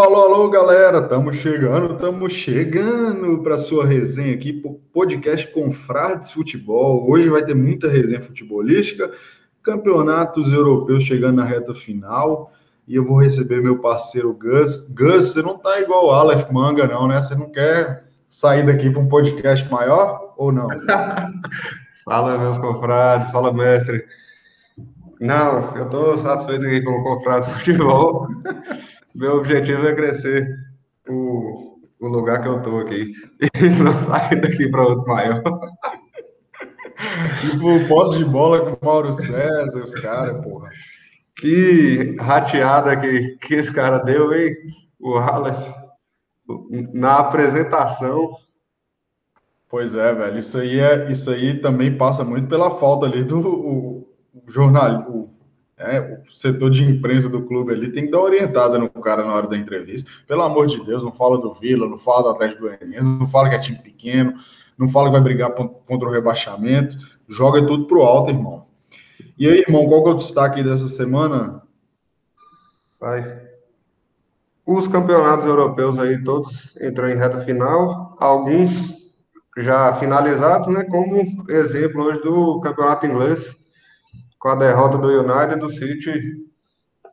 alô, alô, galera, estamos chegando, estamos chegando para sua resenha aqui, podcast Confrades Futebol. Hoje vai ter muita resenha futebolística, campeonatos europeus chegando na reta final e eu vou receber meu parceiro Gus. Gus, você não tá igual o Aleph Manga, não, né? Você não quer sair daqui para um podcast maior ou não? fala, meus confrades, fala, mestre. Não, eu estou satisfeito aqui com o confrades futebol. Meu objetivo é crescer o, o lugar que eu estou aqui e não sair daqui para outro maior. Tipo, posse de bola com o Mauro César, os caras, porra. Que rateada que, que esse cara deu, hein? O Aleph, na apresentação. Pois é, velho. Isso aí, é, isso aí também passa muito pela falta ali do o, o jornal, o, é, o setor de imprensa do clube ali tem que dar orientada no cara na hora da entrevista. Pelo amor de Deus, não fala do Vila, não fala do Atlético Goianiense, não fala que é time pequeno, não fala que vai brigar contra o rebaixamento. Joga tudo pro alto, irmão. E aí, irmão, qual que é o destaque dessa semana? Vai. Os campeonatos europeus aí todos entram em reta final, alguns já finalizados, né? Como exemplo hoje do campeonato inglês, com a derrota do United, do City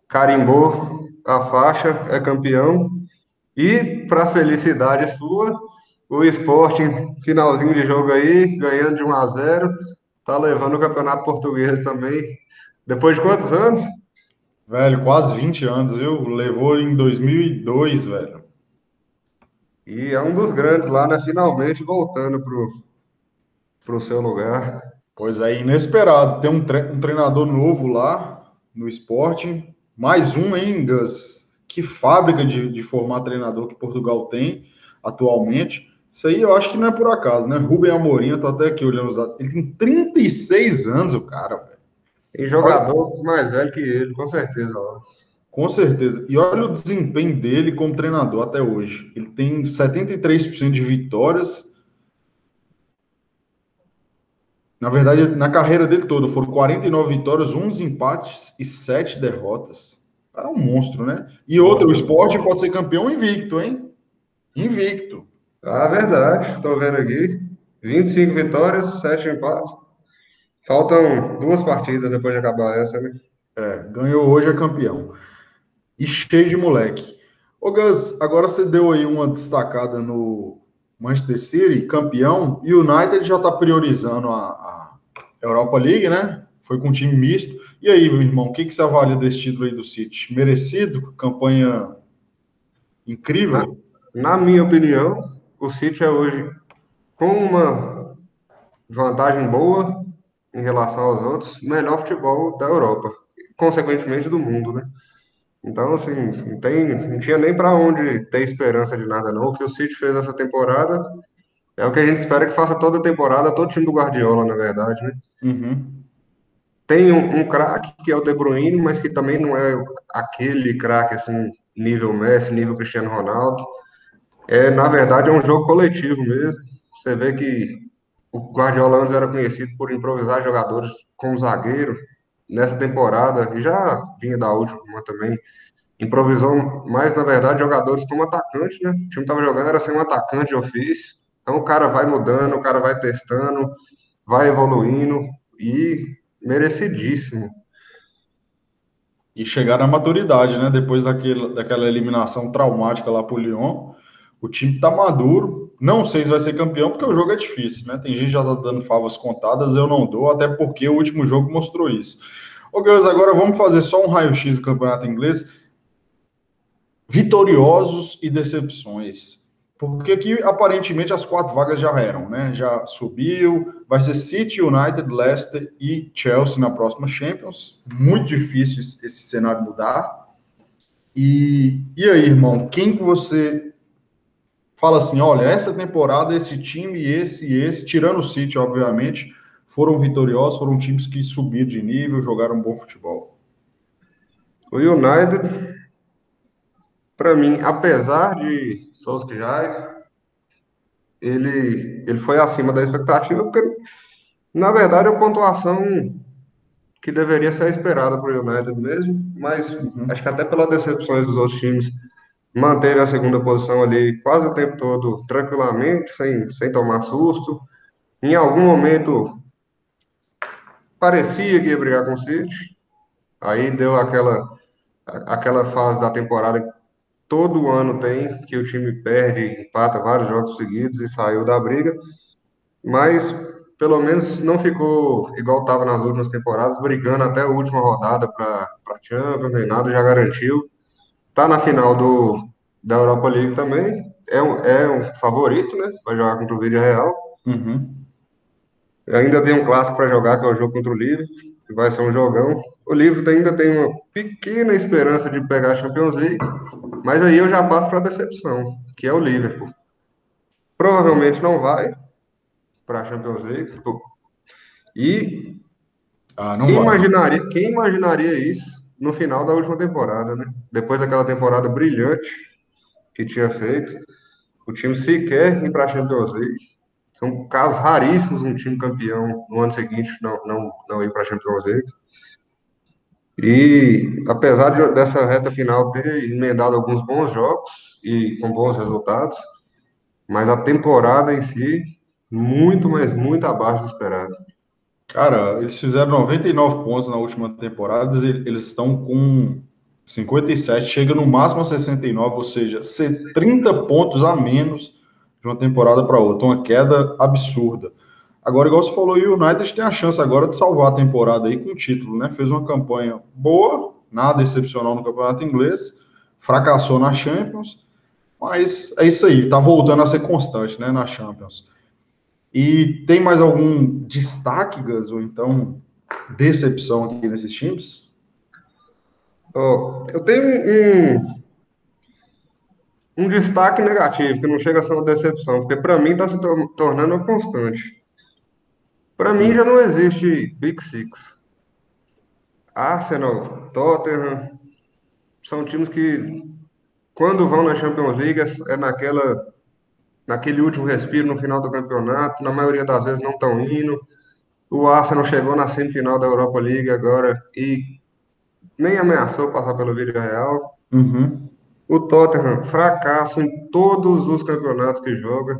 carimbou a faixa, é campeão. E, para felicidade sua, o Sporting, finalzinho de jogo aí, ganhando de 1 a 0 tá levando o campeonato português também. Depois de quantos anos? Velho, quase 20 anos, viu? Levou em 2002, velho. E é um dos grandes lá, né? Finalmente voltando pro, pro seu lugar. Pois é, inesperado. Tem um, tre um treinador novo lá no esporte. Mais um, hein, Gus? Que fábrica de, de formar treinador que Portugal tem atualmente. Isso aí eu acho que não é por acaso, né? Rubem Amorim, eu tô até aqui olhando os. Ele tem 36 anos, o cara, velho. Tem jogador olha... mais velho que ele, com certeza. Ó. Com certeza. E olha o desempenho dele como treinador até hoje. Ele tem 73% de vitórias. Na verdade, na carreira dele toda, foram 49 vitórias, 11 empates e 7 derrotas. Era um monstro, né? E outro, o esporte pode ser campeão invicto, hein? Invicto. Ah, verdade. Estou vendo aqui. 25 vitórias, 7 empates. Faltam duas partidas depois de acabar essa, né? É, ganhou hoje é campeão. E cheio de moleque. Ô Gus, agora você deu aí uma destacada no Manchester City, campeão, e o United já está priorizando a, a, Europa League, né? Foi com um time misto. E aí, meu irmão, o que, que você avalia desse título aí do City? Merecido? Campanha incrível? Na, na minha opinião, o City é hoje com uma vantagem boa em relação aos outros, melhor futebol da Europa, consequentemente do mundo, né? Então, assim, não, tem, não tinha nem para onde ter esperança de nada, não. O que o City fez essa temporada é o que a gente espera que faça toda a temporada, todo time do Guardiola, na verdade, né? Uhum. Tem um, um craque que é o De Bruyne, mas que também não é aquele craque, assim, nível Messi, nível Cristiano Ronaldo é, na verdade, é um jogo coletivo mesmo. Você vê que o Guardiola antes era conhecido por improvisar jogadores como zagueiro. Nessa temporada, e já vinha da última também, improvisou mais, na verdade, jogadores como atacante, né? O time estava jogando, era sem um atacante de ofício. Então o cara vai mudando, o cara vai testando, vai evoluindo e merecidíssimo. E chegar à maturidade, né? Depois daquele, daquela eliminação traumática lá para o Lyon, o time tá maduro. Não sei se vai ser campeão, porque o jogo é difícil, né? Tem gente já tá dando favas contadas, eu não dou, até porque o último jogo mostrou isso. Ô, Gus, agora vamos fazer só um raio-x do campeonato inglês. Vitoriosos e decepções. Porque aqui, aparentemente, as quatro vagas já eram, né? Já subiu. Vai ser City, United, Leicester e Chelsea na próxima Champions. Muito difícil esse cenário mudar. E, e aí, irmão, quem que você fala assim: olha, essa temporada, esse time, esse e esse, tirando o City, obviamente, foram vitoriosos, foram times que subiram de nível, jogaram bom futebol. O United, para mim, apesar de Solskjaer, ele, ele foi acima da expectativa, porque, na verdade, é a pontuação que deveria ser esperada para o United mesmo, mas uhum. acho que até pelas decepções dos outros times manteve a segunda posição ali quase o tempo todo tranquilamente, sem, sem tomar susto. Em algum momento parecia que ia brigar com o City, aí deu aquela, aquela fase da temporada que todo ano tem, que o time perde, empata vários jogos seguidos e saiu da briga, mas pelo menos não ficou igual estava nas últimas temporadas, brigando até a última rodada para Champions, nem nada, já garantiu. Está na final do, da Europa League também, é um, é um favorito, né, para jogar contra o Vídeo Real. Uhum. Ainda tem um clássico para jogar, que é o jogo contra o Liverpool, que vai ser um jogão. O Liverpool ainda tem uma pequena esperança de pegar a Champions League, mas aí eu já passo para a decepção, que é o Liverpool. Provavelmente não vai para a Champions League. E Ah, não quem vai. imaginaria, quem imaginaria isso no final da última temporada, né? Depois daquela temporada brilhante que tinha feito, o time sequer ir para a Champions League. São casos raríssimos um time campeão no ano seguinte não, não, não ir para a Champions League. E apesar de, dessa reta final ter emendado alguns bons jogos e com bons resultados, mas a temporada em si, muito, mas muito abaixo do esperado. Cara, eles fizeram 99 pontos na última temporada, eles estão com 57, chega no máximo a 69, ou seja, ser 30 pontos a menos de uma temporada para outra, uma queda absurda. Agora, igual você falou, o United tem a chance agora de salvar a temporada aí com o título, né? Fez uma campanha boa, nada excepcional no campeonato inglês, fracassou na Champions, mas é isso aí, tá voltando a ser constante, né, na Champions. E tem mais algum destaque, Gus, ou então decepção aqui nesses times? Ó, eu tenho um, um destaque negativo, que não chega a ser uma decepção, porque para mim está se tor- tornando uma constante. Para mim já não existe Big Six. Arsenal, Tottenham, são times que, quando vão na Champions League, é é naquela, naquele último respiro no final do campeonato, na maioria das vezes não estão indo. O Arsenal chegou na semifinal da Europa League agora e nem ameaçou passar pelo Villarreal. Uhum. O Tottenham, fracasso em todos os campeonatos que joga.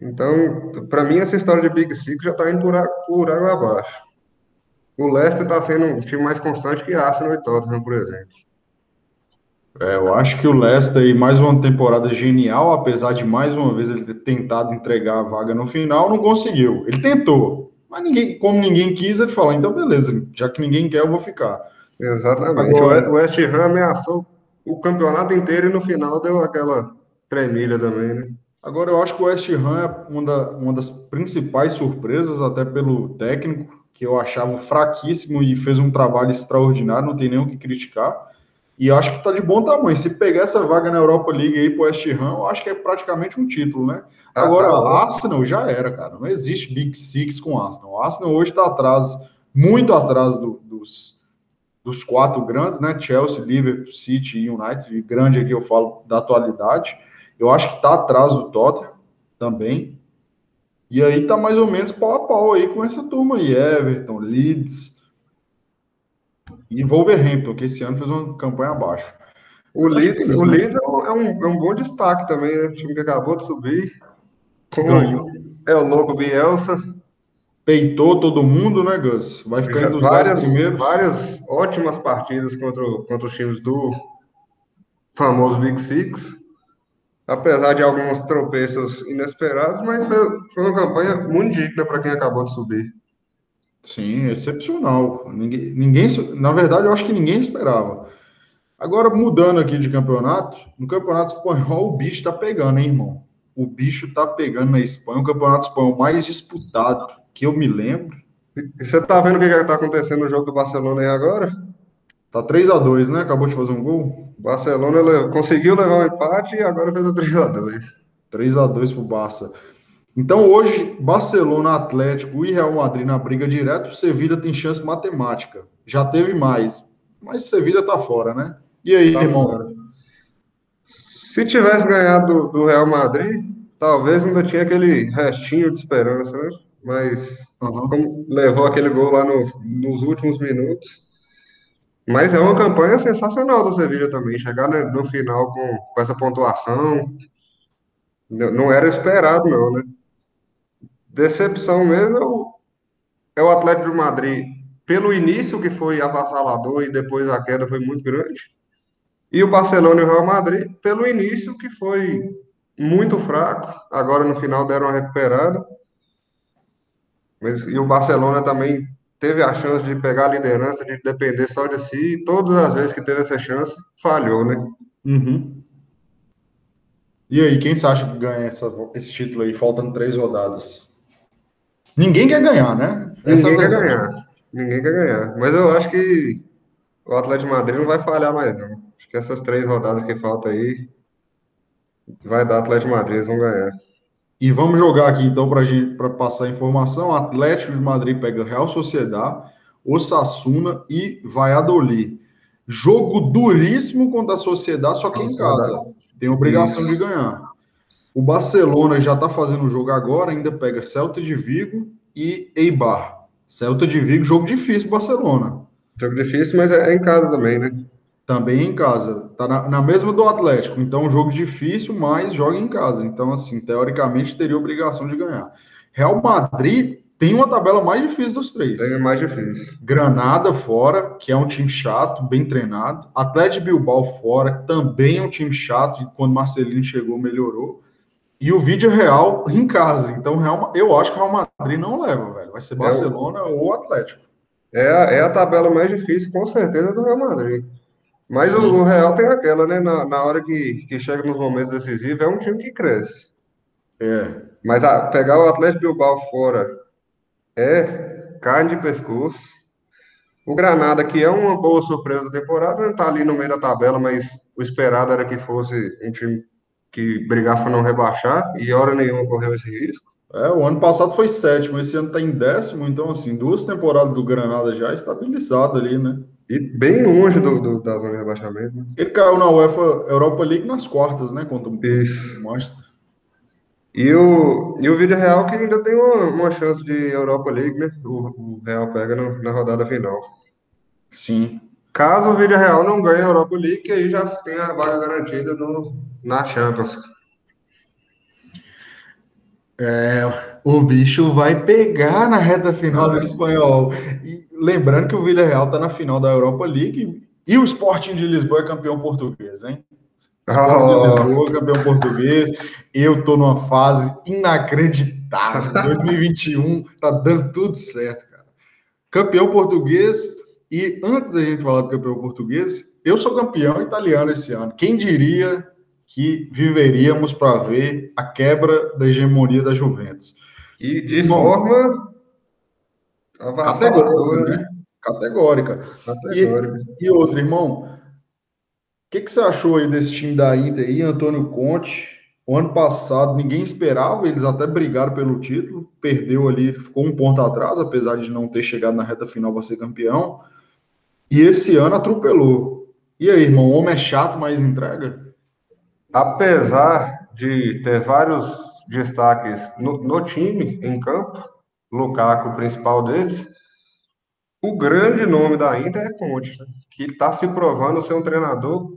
Então, para mim, essa história de Big Six já está indo por, por água abaixo. O Leicester está sendo um time mais constante que Arsenal e Tottenham, por exemplo. É, eu acho que o Leicester aí, mais uma temporada genial, apesar de mais uma vez ele ter tentado entregar a vaga no final, não conseguiu. Ele tentou, mas ninguém, como ninguém quis, ele falou, então beleza, já que ninguém quer, eu vou ficar. Exatamente. Agora- O West Ham ameaçou o campeonato inteiro e no final deu aquela tremilha também, né? Agora, eu acho que o West Ham é uma, da- uma das principais surpresas, até pelo técnico, que eu achava fraquíssimo e fez um trabalho extraordinário, não tem nem o que criticar. E eu acho que tá de bom tamanho. Se pegar essa vaga na Europa League aí pro West Ham, eu acho que é praticamente um título, né? Ah, Agora, tá. Arsenal já era, cara. Não existe Big Six com Arsenal. O Arsenal hoje está atrás, muito atrás do- dos, dos quatro grandes, né? Chelsea, Liverpool, City e United. E grande aqui eu falo da atualidade. Eu acho que está atrás do Tottenham também. E aí tá mais ou menos pau a pau aí com essa turma aí. Everton, Leeds e Wolverhampton, que esse ano fez uma campanha abaixo. O Leeds, é o? Leeds é um, é um- é um bom destaque também, né? O time que acabou de subir. Ganhou. é o louco Bielsa. Peitou todo mundo, né, Gus? Vai ficar entre os dez várias, primeiros. várias ótimas partidas contra, contra os times do famoso Big Six. Apesar de alguns tropeços inesperados, mas foi, foi uma campanha muito digna para quem acabou de subir. Sim, excepcional. Ninguém, ninguém, na verdade, eu acho que ninguém esperava. Agora, mudando aqui de campeonato, no campeonato espanhol o bicho tá pegando, hein, irmão? O bicho tá pegando na Espanha, o campeonato espanhol mais disputado que eu me lembro. E você tá vendo o que está acontecendo no jogo do Barcelona aí agora? Tá 3 a 2 né? Acabou de fazer um gol. O Barcelona conseguiu levar um empate e agora fez o 3x2. 3 a 2 pro Barça. Então hoje, Barcelona, Atlético e Real Madrid na briga direto, Sevilha tem chance matemática. Já teve mais, mas Sevilha tá fora, né? E aí, Tá irmão? fora. Se tivesse ganhado do, Real Madrid, talvez ainda tinha aquele restinho de esperança, né? Mas Aham. como levou aquele gol lá no- nos últimos minutos, Mas é uma campanha sensacional do Sevilla também. Chegar né, no final com, com essa pontuação não era esperado, não, né? Decepção mesmo é o, é o Atlético de Madrid. Pelo início que foi avassalador e depois a queda foi muito grande. E o Barcelona e o Real Madrid, pelo início que foi muito fraco. Agora no final deram uma recuperada. E o Barcelona também teve a chance de pegar a liderança, de depender só de si. E todas as vezes que teve essa chance, falhou, né? Uhum. E aí, quem você acha que ganha essa, esse título aí, faltando três rodadas? Ninguém quer ganhar, né? Essa Ninguém é quer ganhar. Ninguém quer ganhar. Mas eu acho que o Atlético de Madrid não vai falhar mais, não. Acho que essas três rodadas que faltam aí vai dar Atlético de Madrid, eles vão ganhar. E vamos jogar aqui então para passar a informação: Atlético de Madrid pega Real Sociedade, Osasuna e Valladolid. Jogo duríssimo contra a Sociedade, só que em casa. Tem obrigação Isso. de ganhar. O Barcelona já está fazendo o jogo agora, ainda pega Celta de Vigo e Eibar. Celta de Vigo, jogo difícil Barcelona. Jogo difícil, mas é em casa também, né? Também em casa. Tá na, na mesma do Atlético. Então, jogo difícil, mas joga em casa. Então, assim, teoricamente teria obrigação de ganhar. Real Madrid tem uma tabela mais difícil dos três. Tem mais difícil. Granada fora, que é um time chato, bem treinado. Atlético Bilbao fora, também é um time chato, e quando Marcelino chegou, melhorou. E o vídeo real em casa. Então, Real, eu acho que o Real Madrid não leva, velho. Vai ser Barcelona é o... ou Atlético. É a, é a tabela mais difícil, com certeza, do Real Madrid. Mas o, o, Real tem aquela, né? Na, na hora que, que chega nos momentos decisivos, é um time que cresce. É. Mas a, pegar o Atlético Bilbao fora é carne de pescoço. O Granada, que é uma boa surpresa da temporada, não está ali no meio da tabela, mas o esperado era que fosse um time que brigasse para não rebaixar, e hora nenhuma correu esse risco. É, o ano passado foi sétimo, esse ano está em décimo, então, assim, duas temporadas do Granada já estabilizado ali, né? E bem longe do, do, da zona de rebaixamento. Né? Ele caiu na UEFA Europa League nas quartas, né? Contra o Isso. Manchester. E o, e o Vídeo Real que ainda tem uma, uma chance de Europa League, né? O, o Real pega no, na rodada final. Sim. Caso o Vídeo Real não ganhe a Europa League, aí já tem a vaga garantida no, na Champions. É, o bicho vai pegar na reta final do espanhol. E lembrando que o Villarreal está na final da Europa League e o Sporting de Lisboa é campeão português, hein? Sporting oh. de Lisboa, campeão português. Eu tô numa fase inacreditável. 2021 tá dando tudo certo, cara. Campeão português. E antes da gente falar do campeão português, eu sou campeão italiano esse ano. Quem diria que viveríamos para ver a quebra da hegemonia da Juventus. E de Bom, forma categórica, né? Categórica. categórica. E, e outro, irmão, o que, que você achou aí desse time da Inter aí, Antônio Conte? O ano passado ninguém esperava, eles até brigaram pelo título, perdeu ali, ficou um ponto atrás, apesar de não ter chegado na reta final para ser campeão. E esse ano atropelou. E aí, irmão, o homem é chato, mas entrega? apesar de ter vários destaques no, no time, em campo, Lukaku, o principal deles, o grande nome da Inter é Conte, que está se provando ser um treinador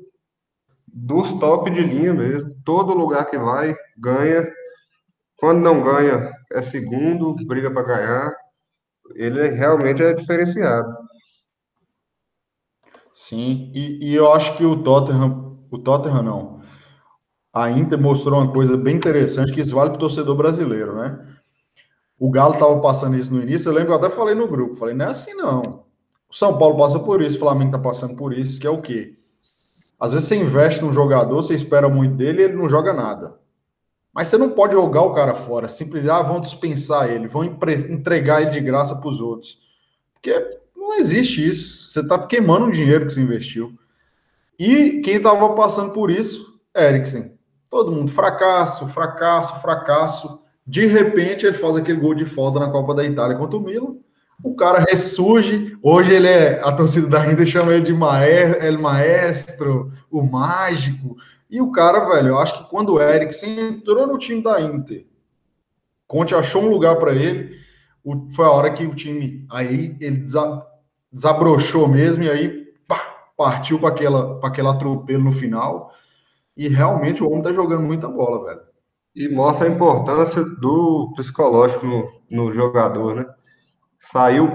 dos top de linha mesmo. Todo lugar que vai, ganha. Quando não ganha, é segundo, briga para ganhar. Ele realmente é diferenciado. Sim, e, e eu acho que o Tottenham, o Tottenham não, a Inter mostrou uma coisa bem interessante que isso vale para o torcedor brasileiro, né? O Galo estava passando isso no início, eu lembro eu até falei no grupo, falei, não é assim não. O São Paulo passa por isso, o Flamengo está passando por isso, que é o quê? Às vezes você investe num jogador, você espera muito dele e ele não joga nada. Mas você não pode jogar o cara fora, simplesmente, ah, vão dispensar ele, vão entregar ele de graça para os outros. Porque não existe isso. Você está queimando o dinheiro que você investiu. E quem estava passando por isso? Eriksen. Todo mundo, fracasso, fracasso, fracasso. De repente, ele faz aquele gol de falta na Copa da Itália contra o Milan. O cara ressurge. Hoje ele é. A torcida da Inter chama ele de maestro, El Maestro, o mágico. E o cara, velho, eu acho que quando o Eriksen entrou no time da Inter, Conte achou um lugar para ele. O, foi a hora que o time. Aí ele desabrochou mesmo, e aí pá, partiu para aquela, aquele atropelo no final. E realmente o homem tá jogando muita bola, velho. E mostra a importância do psicológico no, no jogador, né? Saiu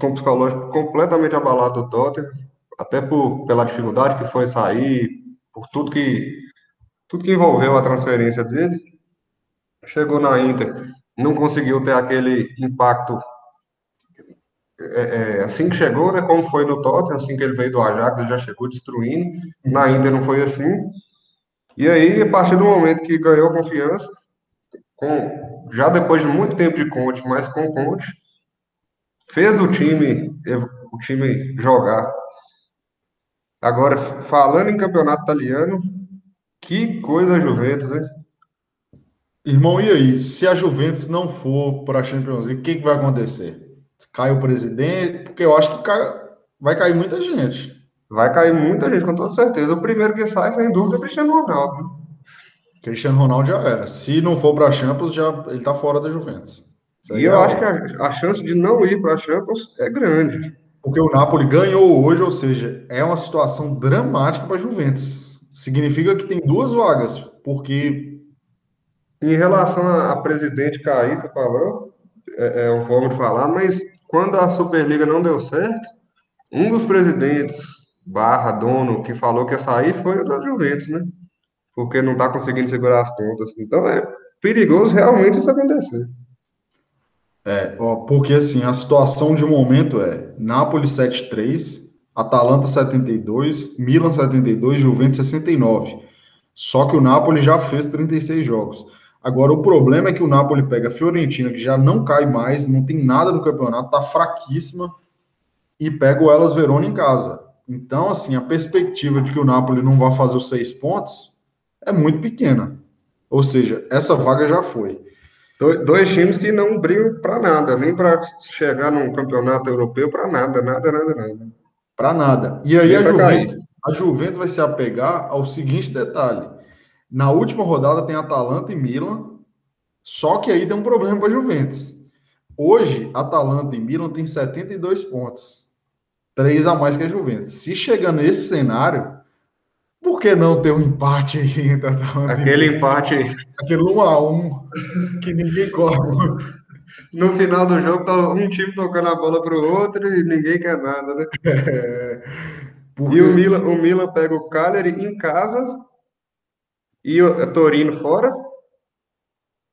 com o psicológico completamente abalado do Tottenham, até por, pela dificuldade que foi sair, por tudo que, tudo que envolveu a transferência dele. Chegou na Inter, não conseguiu ter aquele impacto é, é, assim que chegou, né, como foi no Tottenham, assim que ele veio do Ajax, ele já chegou destruindo. Na Inter não foi assim. E aí, a partir do momento que ganhou confiança, com, já depois de muito tempo de Conte, mas com Conte, fez o time, o time jogar. Agora, falando em campeonato italiano, que coisa a Juventus, hein? Irmão, e aí? Se a Juventus não for para a Champions League, o que, que vai acontecer? Cai o presidente? Porque eu acho que cai, vai cair muita gente. Vai cair muita gente, com toda certeza. O primeiro que sai, sem dúvida, é Cristiano Ronaldo. Né? Cristiano Ronaldo já era. Se não for para a Champions, já, ele está fora da Juventus. E eu é acho que a, a, chance de não ir para a Champions é grande. Porque o Napoli ganhou hoje, ou seja, é uma situação dramática para a Juventus. Significa que tem duas vagas, porque. Em relação a, a presidente cair, você falou, é, é uma forma de falar, mas quando a Superliga não deu certo, um dos presidentes barra dono que falou que ia sair foi o da Juventus, né? Porque não está conseguindo segurar as pontas. Então é perigoso realmente isso acontecer. É, ó, porque assim, a situação de momento é Nápoles 7-3, Atalanta 72, Milan 72, Juventus 69. Só que o Napoli já fez 36 jogos. Agora, o problema é que o Napoli pega a Fiorentina, que já não cai mais, não tem nada no campeonato, tá fraquíssima, e pega o Elas Verona em casa. Então, assim, a perspectiva de que o Napoli não vai fazer os seis pontos é muito pequena. Ou seja, essa vaga já foi. Dois times que não brigam para nada, nem para chegar num campeonato europeu, para nada, nada, nada, nada. Para nada. E aí a Juventus, a Juventus vai se apegar ao seguinte detalhe. Na última rodada tem Atalanta e Milan, só que aí tem um problema para a Juventus. Hoje, Atalanta e Milan têm 72 pontos. Três a mais que a Juventus. Se chegar nesse cenário, por que não ter um empate aí entre Aquele empate. Aquele 1 a 1 que ninguém corre. No final do jogo, tá um time tocando a bola para o outro e ninguém quer nada, né? É, porque... E o Milan, o Milan pega o Cagliari em casa e o Torino fora.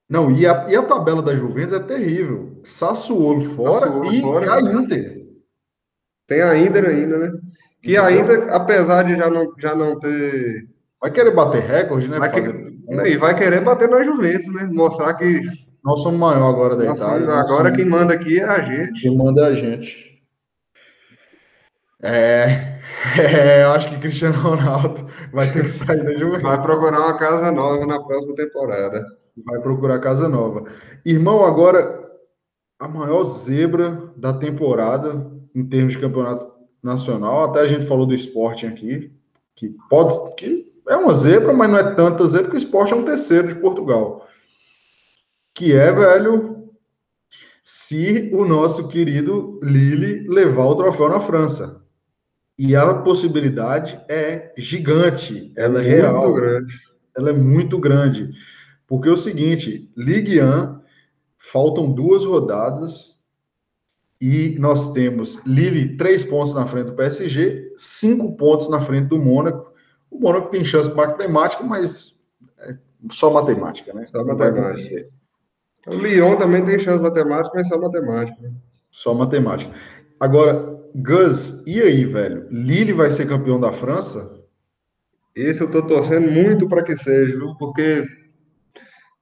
Não, e a, e a tabela da Juventus é terrível. Sassuolo fora Sassuolo e fora, a Inter. Tem a Inter ainda, né? Que ainda, apesar de já não, já não ter. Vai querer bater recorde, né? Vai que... E vai querer bater na Juventus, né? Mostrar que. Nós somos maior agora da Itália. Somos... Agora somos... quem manda aqui é a gente. Quem manda é a gente. É, é, eu acho que Cristiano Ronaldo vai ter que sair da Juventus. Vai procurar uma casa nova na próxima temporada. Vai procurar casa nova. Irmão, agora a maior zebra da temporada em termos de campeonato nacional. Até a gente falou do esporte aqui, que pode que é uma zebra, mas não é tanta zebra, porque o esporte é um terceiro de Portugal. Que é, velho, se o nosso querido Lille levar o troféu na França. E a possibilidade é gigante, ela é, é real. Muito grande. Ela é muito grande. Porque é o seguinte, Ligue 1, faltam duas rodadas, e nós temos Lille três pontos na frente do PSG, cinco pontos na frente do Mônaco. O Mônaco tem chance matemática, mas é só matemática, né? Só matemática. O Lyon também tem chance matemática, mas só matemática. Só matemática. Agora, Gus, e aí, velho? Lille vai ser campeão da França? Esse eu tô torcendo muito para que seja, viu? Porque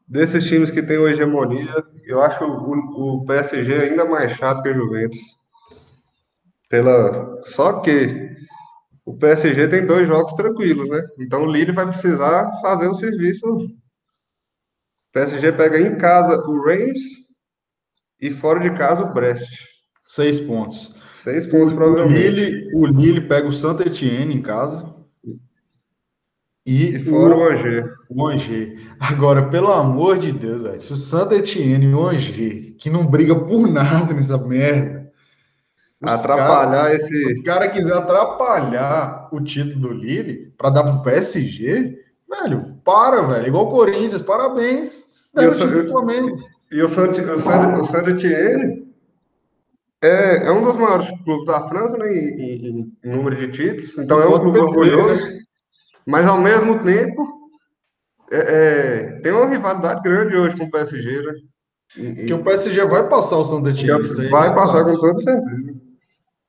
desses times que tem hegemonia, eu acho o, o PSG ainda mais chato que a Juventus. Pela... Só que o PSG tem dois jogos tranquilos, né? Então o Lille vai precisar fazer o serviço. O PSG pega em casa o Reims e fora de casa o Brest. Seis pontos. Seis pontos, provavelmente. O Lille, o Lille pega o Saint Etienne em casa. E, e fora o, o Angers. O Angers. Agora, pelo amor de Deus, se o Santa Etienne e o Angers, que não briga por nada nessa merda, atrapalhar cara, esse. Os caras quiser atrapalhar o título do Lille para dar pro PSG, velho, para, velho. Igual o Corinthians, parabéns. Deram o título do Flamengo. E o Santo Etienne é, é um dos maiores clubes da França, né, em, em, em número de títulos. Então é um clube orgulhoso. Né? Mas ao mesmo tempo é, é, tem uma rivalidade grande hoje com o PSG, né? E, que o PSG vai passar o Santa. Vai passar com toda certeza.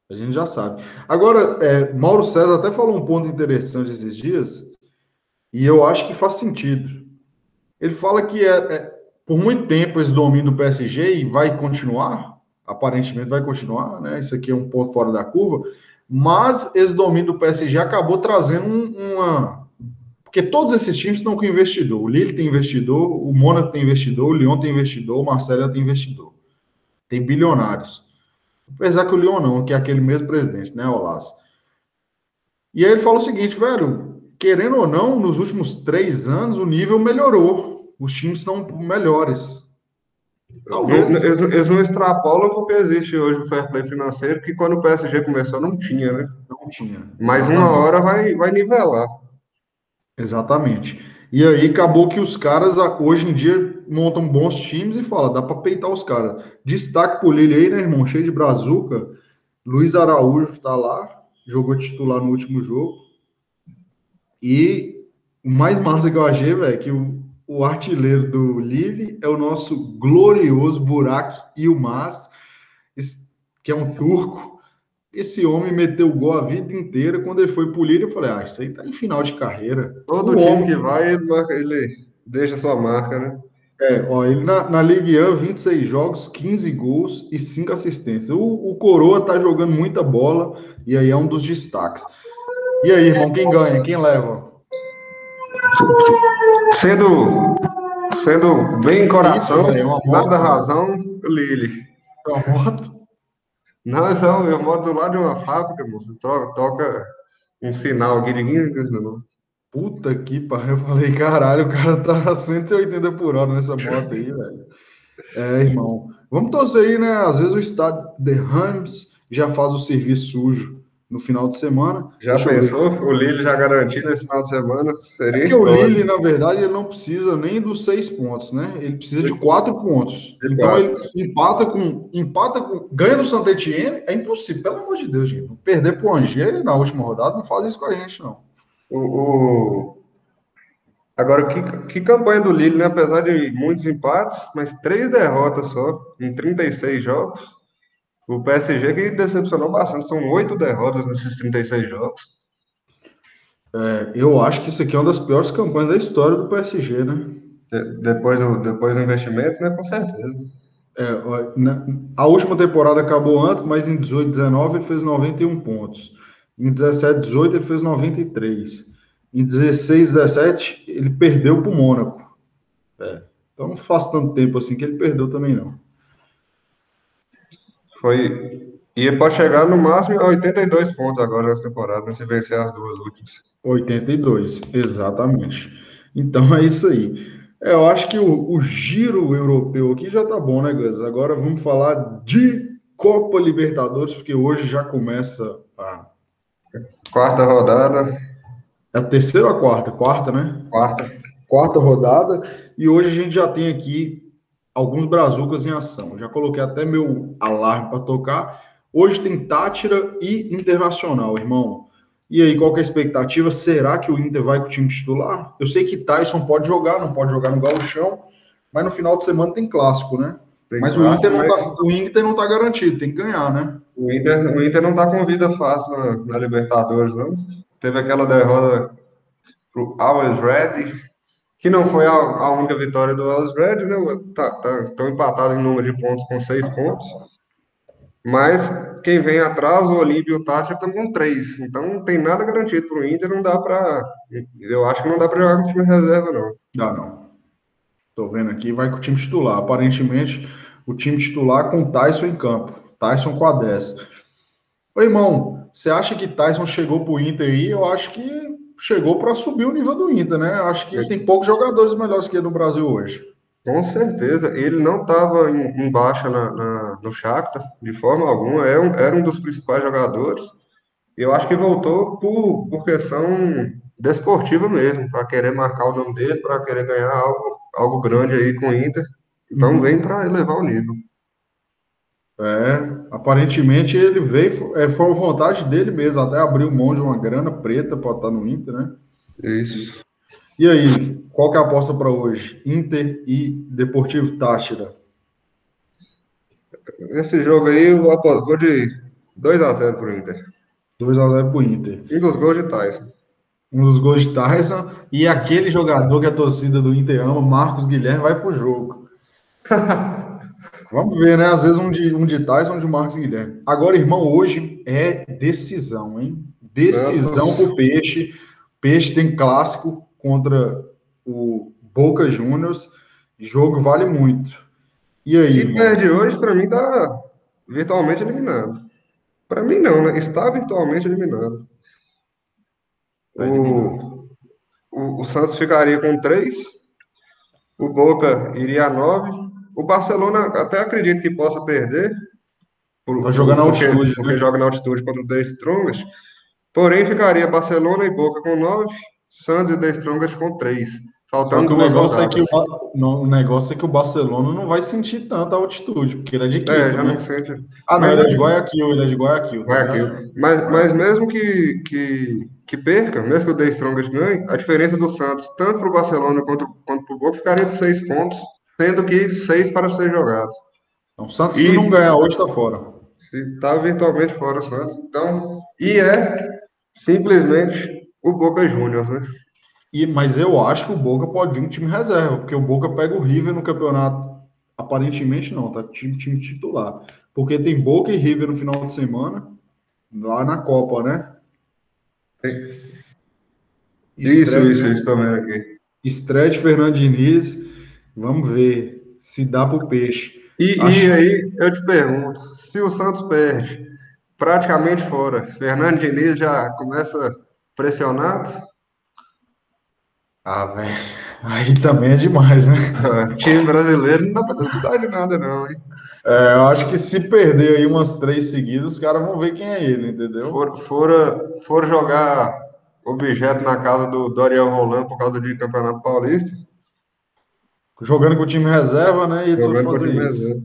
A gente já sabe. Agora, é, Mauro César até falou um ponto interessante esses dias, e eu acho que faz sentido. Ele fala que é, é por muito tempo esse domínio do PSG e vai continuar, aparentemente vai continuar, né? Isso aqui é um ponto fora da curva, mas esse domínio do PSG acabou trazendo uma porque todos esses times estão com investidor. O Lille tem investidor, o Mônaco tem investidor, o Lyon tem investidor, o Marcelo tem investidor. Tem bilionários. Apesar que o Lyon não, que é aquele mesmo presidente, né, Olas? E aí ele fala o seguinte, velho, querendo ou não, nos últimos três anos o nível melhorou. Os times estão melhores. Talvez. Eles, eles, não extrapolam porque existe hoje o fair play financeiro, que quando o PSG começou não tinha, né? Não tinha. Mas uma hora vai, vai nivelar. Exatamente. E aí acabou que os caras hoje em dia montam bons times e fala, dá para peitar os caras. Destaque por ele aí, né, irmão? Cheio de brazuca. Luiz Araújo tá lá, jogou titular no último jogo. E o mais massa que eu achei, velho, é que o, o artilheiro do Lille é o nosso glorioso Burak Yilmaz, que é um turco esse homem meteu gol a vida inteira. Quando ele foi pro Lille, eu falei, ah, isso aí tá em final de carreira. Todo o time homem... que vai, ele deixa sua marca, né? É, ó, ele na, na Ligue 1, 26 jogos, 15 gols e 5 assistências. O, o Coroa tá jogando muita bola e aí é um dos destaques. E aí, irmão, quem ganha? Quem leva? Sendo, sendo bem coração, Isso, nada razão, Lille. É uma moto? Não, não, eu moro do lado de uma fábrica, moço. Toca, toca um sinal aqui de 15, 15 minutos. Puta que pariu. Eu falei, caralho, o cara tá a 180 por hora nessa moto aí, velho. É, irmão. Vamos torcer aí, né? Às vezes o estado de Rams já faz o serviço sujo no final de semana. Já Deixa pensou? O Lille já garantido esse final de semana? Seria é que o Lille, na verdade, ele não precisa nem dos seis pontos, né? Ele precisa de quatro pontos. De então quatro. ele empata com, empata com. Ganha do Saint Etienne, é impossível, pelo amor de Deus, gente. Perder pro Angers na última rodada não faz isso com a gente, não. O, o... Agora, que, que campanha do Lille, né? Apesar de muitos empates, mas três derrotas só em 36 jogos. O PSG que decepcionou bastante, são oito derrotas nesses 36 jogos. É, eu acho que isso aqui é uma das piores campanhas da história do PSG, né? De, depois, do, depois do investimento, né? Com certeza. É, na, a última temporada acabou antes, mas em 18, 19 ele fez 91 pontos. Em 17, 18 ele fez 93. Em 16, 17 ele perdeu para o Mônaco. É, então não faz tanto tempo assim que ele perdeu também não. Foi. E pode chegar no máximo a 82 pontos agora nessa temporada, né, se vencer as duas últimas. 82, exatamente. Então é isso aí. É, eu acho que o, o, giro europeu aqui já tá bom, né, Gus? Agora vamos falar de Copa Libertadores, porque hoje já começa a. Quarta rodada. É a terceira ou a quarta? Quarta, né? Quarta. Quarta rodada. E hoje a gente já tem aqui alguns brazucas em ação. Já coloquei até meu alarme para tocar. Hoje tem Tátira e Internacional, irmão. E aí, qual é a expectativa? Será que o Inter vai com o time titular? Eu sei que Tyson pode jogar, não pode jogar no gauchão, mas no final de semana tem clássico, né? Tem mas clássico, o, Inter não mas... Tá, o Inter não tá garantido, tem que ganhar, né? O Inter, o Inter não tá com vida fácil na, na Libertadores, não. Teve aquela derrota pro Always Ready, que não foi a, a única vitória do Los Red, né? Tá, tá, estão empatados em número de pontos com seis pontos. Mas quem vem atrás, o Olímpio e o Tati, estão com três. Então não tem nada garantido para o Inter, não dá para. Eu acho que não dá para jogar com o time reserva, não. Dá, não. Estou vendo aqui, vai com o time titular. Aparentemente, o time titular com Tyson em campo. Tyson com a 10. Ô, irmão, você acha que Tyson chegou para o Inter aí? Eu acho que chegou para subir o nível do Inter, né? Acho que tem poucos jogadores melhores que ele no Brasil hoje. Com certeza, ele não estava em, em baixa na, na- no Shakhtar, de forma alguma, é um- era um dos principais jogadores. Eu acho que voltou por, por questão desportiva mesmo, para querer marcar o nome dele, para querer ganhar algo, algo grande aí com o Inter. Então Uhum. vem para elevar o nível. É, aparentemente ele veio, é, foi a vontade dele mesmo, até abriu mão de uma grana preta para estar no Inter, né? Isso. E aí, qual que é a aposta para hoje? Inter e Deportivo Táchira. Esse jogo aí eu apo- vou de 2 a 0 pro Inter. 2 a 0 pro Inter. Um dos gols de Tyson. Um dos gols de Tyson e aquele jogador que a torcida do Inter ama, Marcos Guilherme, vai pro jogo. Vamos ver, né? Às vezes um de, um de Tyson, um de Marcos Guilherme. Agora, irmão, hoje é decisão, hein? Decisão Vamos. pro Peixe. Peixe tem clássico contra o Boca Juniors. Jogo vale muito. E aí, Se irmão? perde hoje, para mim tá virtualmente eliminado. Para mim não, né? Está virtualmente eliminado. Tá eliminado. O, o, o Santos ficaria com 3, o Boca iria a 9, o Barcelona até acredito que possa perder, por, Vai jogar na porque, altitude, porque né? joga na altitude contra o The Strongest, porém ficaria Barcelona e Boca com 9, Santos e The Strongest com 3, Só faltando que o negócio, é rodadas. que o, não, o negócio é que o Barcelona não vai sentir tanta altitude, porque ele é de Quito, É, já né? não sente. Ah, não, Mas ele é de Guayaquil, ele é de Guayaquil. tá Guayaquil. ligado? Mas, mas mesmo que, que, que perca, mesmo que o The Strongest ganhe, a diferença do Santos, tanto para o Barcelona quanto, quanto para o Boca, ficaria de 6 pontos, sendo que 6 para ser jogados. Então, o Santos, E- se não ganhar hoje, tá fora. Se está virtualmente fora o Santos. Então, e é simplesmente o Boca Juniors, né? E, mas eu acho que o Boca pode vir time reserva, porque o Boca pega o River no campeonato. Aparentemente não, tá? Time, time titular. Porque tem Boca e River no final de semana, lá na Copa, né? Isso, Estreia- isso, isso também aqui. Estreia de Fernando Diniz. Vamos ver se dá pro peixe. E, Acho- e aí, eu te pergunto, se o Santos perde, praticamente fora, Fernando Diniz já começa pressionado? Ah, velho. Aí também é demais, né? time brasileiro não dá pra duvidar de nada, não, hein? É, eu acho que se perder aí umas três seguidas, os caras vão ver quem é ele, entendeu? For, fora, for jogar objeto na casa do Doriel Rolando por causa de Campeonato Paulista, Jogando com o time reserva, né? E jogando com o time isso. reserva.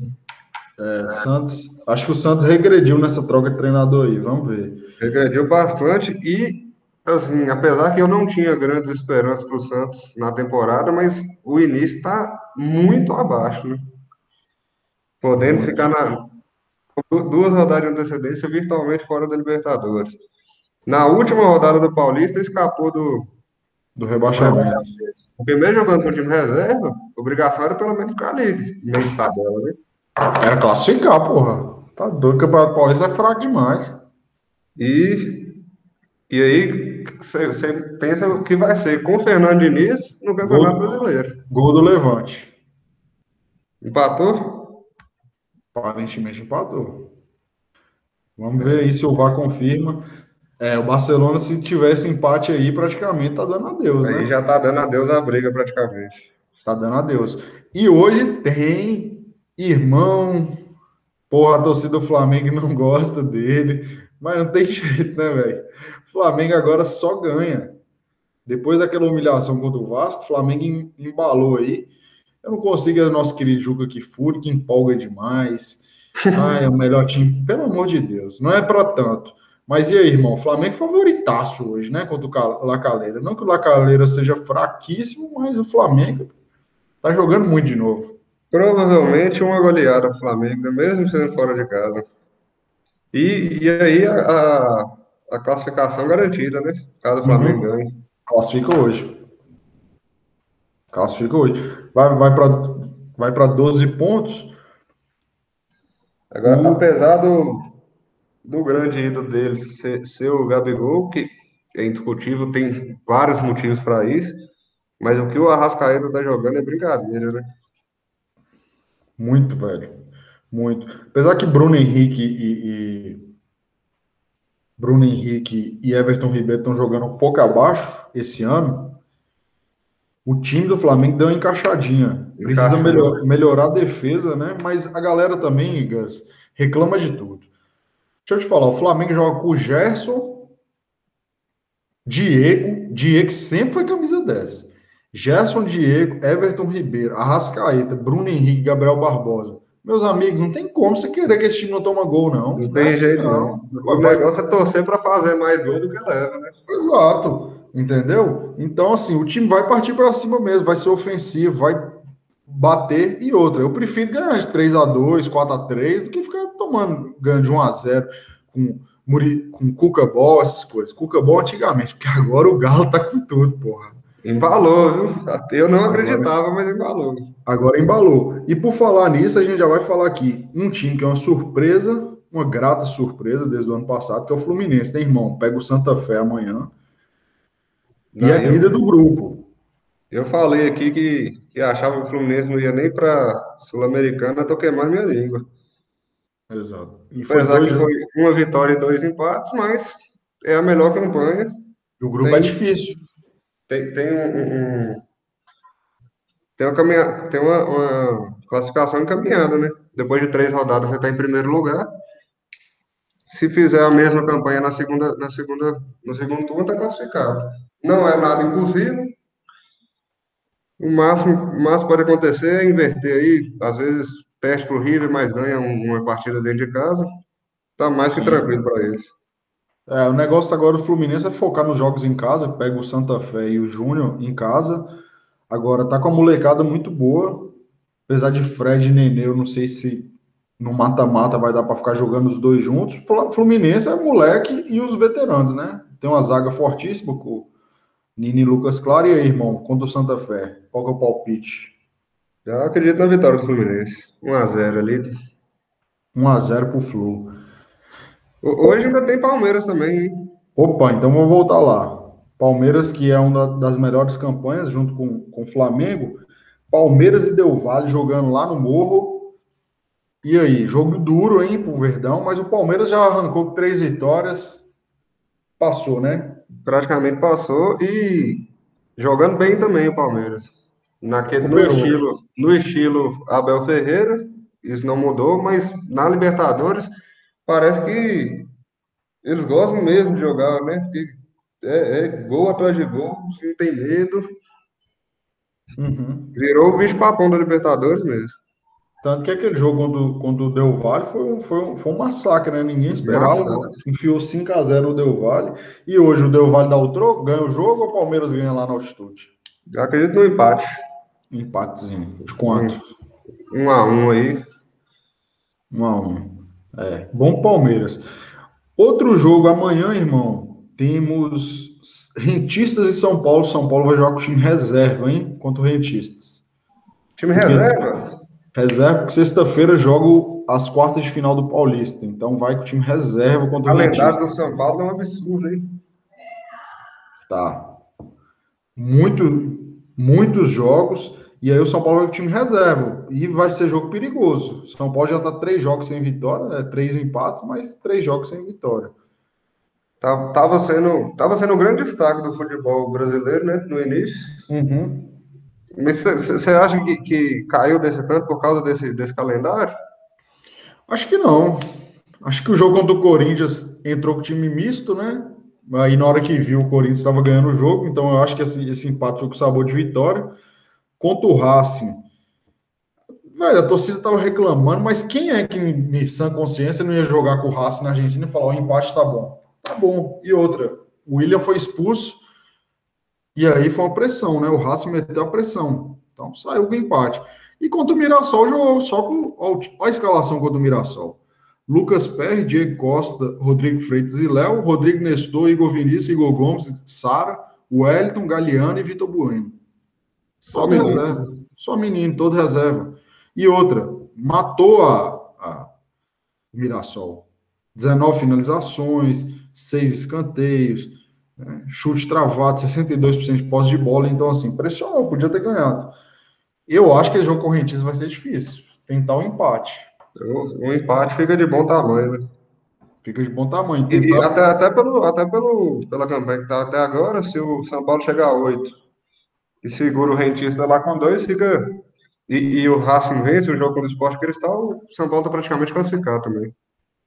É, Santos, acho que o Santos regrediu nessa troca de treinador aí, vamos ver. Regrediu bastante e, assim, apesar que eu não tinha grandes esperanças para o Santos na temporada, mas o início está muito abaixo, né? Podendo ficar na du- duas rodadas de antecedência virtualmente fora da Libertadores. Na última rodada do Paulista, escapou do. Do rebaixamento. Porque mesmo jogando com o time reserva, a obrigação era pelo menos ficar no meio de tabela, né? Era classificar, porra. Tá doido, o Campeonato Paulista é fraco demais. E, e aí, você pensa o que vai ser com o Fernando Diniz no Campeonato Gol. Brasileiro. Gol do Levante. Empatou? Aparentemente empatou. Vamos ver aí se o VAR confirma. É, o Barcelona, se tivesse empate aí, praticamente tá dando adeus, né? Aí já tá dando adeus à briga praticamente. Tá dando adeus. E hoje tem irmão. Porra, a torcida do Flamengo não gosta dele. Mas não tem jeito, né, velho? O Flamengo agora só ganha. Depois daquela humilhação contra o Vasco, o Flamengo em- embalou aí. Eu não consigo, é o nosso querido Juca Kifuri, que empolga demais. Ah, é o melhor time. Pelo amor de Deus, não é pra tanto. Mas e aí, irmão? O Flamengo favoritaço hoje, né? Contra o Ca- Lacaleira. Não que o Lacaleira seja fraquíssimo, mas o Flamengo tá jogando muito de novo. Provavelmente uma goleada do Flamengo, mesmo sendo fora de casa. E, e aí a, a, a classificação garantida, né? Caso o Flamengo ganhe. Classifica hoje. Classifica hoje. Vai, vai para vai pra 12 pontos. Agora, Hum. apesar do, do grande ídolo deles ser, ser o Gabigol, que é indiscutível, tem vários motivos para isso, mas o que o Arrascaeta tá jogando é brincadeira, né? Muito, velho. Muito. Apesar que Bruno Henrique e, e- Bruno Henrique e Everton Ribeiro estão jogando um pouco abaixo esse ano, O time do Flamengo deu uma encaixadinha. Precisa melhor, melhorar a defesa, né? Mas a galera também, Gas, reclama de tudo. Deixa eu te falar, o Flamengo joga com o Gerson, Diego, Diego sempre foi camisa 10. Gerson, Diego, Everton Ribeiro, Arrascaeta, Bruno Henrique, Gabriel Barbosa. Meus amigos, não tem como você querer que esse time não toma gol, não. Não tem é jeito, não. não. O negócio é torcer para fazer mais gol do que leva, né? Exato. Entendeu? Então, assim, o time vai partir para cima mesmo, vai ser ofensivo, vai bater e outra. Eu prefiro ganhar de 3 a 2 4 a 3 do que ficar tomando ganho de 1 a 0 com, Muri, com Cuca Ball, essas coisas. Cuca Ball antigamente, porque agora o Galo tá com tudo, porra. Embalou, viu? Eu não acreditava, mas embalou. Agora embalou. E por falar nisso, a gente já vai falar aqui. Um time que é uma surpresa, uma grata surpresa desde o ano passado, que é o Fluminense. Tem irmão, pega o Santa Fé amanhã. Não, e é líder do grupo. Eu falei aqui que, que achava que o Fluminense não ia nem para Sul-Americana, tô queimando minha língua. Exato. E foi Apesar dois... que foi uma vitória e dois empates, mas é a melhor campanha. O grupo é tem, é difícil. Tem, tem um, um tem, uma, caminha, tem uma, uma, classificação encaminhada, né? Depois de três rodadas, você está em primeiro lugar. Se fizer a mesma campanha na segunda, na segunda, no segundo turno, está classificado. Não é nada impossível. O máximo, o máximo pode acontecer é inverter aí, às vezes perde para o River, mas ganha uma partida dentro de casa. Tá mais que Sim. tranquilo para eles. É, o negócio agora do Fluminense é focar nos jogos em casa, pega o Santa Fé e o Júnior em casa. Agora tá com a molecada muito boa, apesar de Fred e Nenê, eu não sei se no mata-mata vai dar para ficar jogando os dois juntos. Fluminense é moleque e os veteranos, né? Tem uma zaga fortíssima com Nini Lucas Claro e aí, irmão, contra o Santa Fé. Qual que é o palpite? Eu acredito na vitória do Fluminense. 1x0 ali. 1x0 pro Flu. Hoje ainda tem Palmeiras também, hein? Opa, então vamos voltar lá. Palmeiras, que é uma das melhores campanhas, junto com o Flamengo. Palmeiras e Del Valle jogando lá no Morro. E aí, jogo duro, hein, pro Verdão, mas o Palmeiras já arrancou três vitórias. Passou, né? Praticamente passou e jogando bem também o Palmeiras. Naquele, no, estilo, no estilo Abel Ferreira, isso não mudou, mas na Libertadores parece que eles gostam mesmo de jogar, né? É, é gol atrás de gol, não tem medo. Uhum. Virou o bicho papão da Libertadores mesmo. Tanto que aquele jogo quando, quando o Del Valle foi um, foi, um, foi um massacre, né? Ninguém esperava. Massacre. Enfiou 5x0 o Del Valle. E hoje o Del Valle dá o troco, ganha o jogo ou o Palmeiras ganha lá na altitude? Eu acredito no empate. Empatezinho. De quanto? Um a um aí. Um a um. É. Bom Palmeiras. Outro jogo amanhã, irmão. Temos Rentistas e São Paulo. São Paulo vai jogar com o time reserva, hein? Contra o Rentistas. Time reserva? Reserva, porque sexta-feira jogo as quartas de final do Paulista. Então vai com o time reserva contra o Rentistas. A do São Paulo é um absurdo, hein? Tá. Muito, muitos jogos, e aí o São Paulo vai com o time reserva, e vai ser jogo perigoso. O São Paulo já está três jogos sem vitória, né? três empates, mas três jogos sem vitória. Tava sendo, tava sendo um grande destaque do futebol brasileiro, né, no início. Uhum. Mas você acha que, que caiu desse tanto por causa desse, desse calendário? Acho que não. Acho que o jogo contra o Corinthians entrou com time misto, né? Aí na hora que viu, o Corinthians estava ganhando o jogo, então eu acho que esse, esse empate foi com sabor de vitória. Contra o Racing, velho, a torcida estava reclamando, mas quem é que, em sã consciência, não ia jogar com o Racing na Argentina e falar: o empate tá bom? Tá bom. E outra, o William foi expulso, e aí foi uma pressão, né? O Racing meteu a pressão. Então saiu com o empate. E contra o Mirassol, jogou só com. Olha a escalação contra o Mirassol. Lucas Perry, Diego Costa, Rodrigo Freitas e Léo, Rodrigo Nestor, Igor Vinícius, Igor Gomes, Sara, Wellington, Galeano e Vitor Bueno. Só, menino. reserva. Só menino, todo reserva. E outra, matou a, a Mirassol. 19 finalizações, 6 escanteios, né? chute travado, 62% de posse de bola. Então, assim, pressionou, podia ter ganhado. Eu acho que esse jogo correntista vai ser difícil. Tentar um empate. Um empate fica de bom tamanho, né? Fica de bom tamanho. Tentar... E, até, até, pelo, até pelo, pela campanha que tá até agora, se o São Paulo chegar a 8 e segura o rentista lá com dois, fica. E, e o Racing vence o jogo contra o Esporte Cristal, o São Paulo está praticamente classificado também.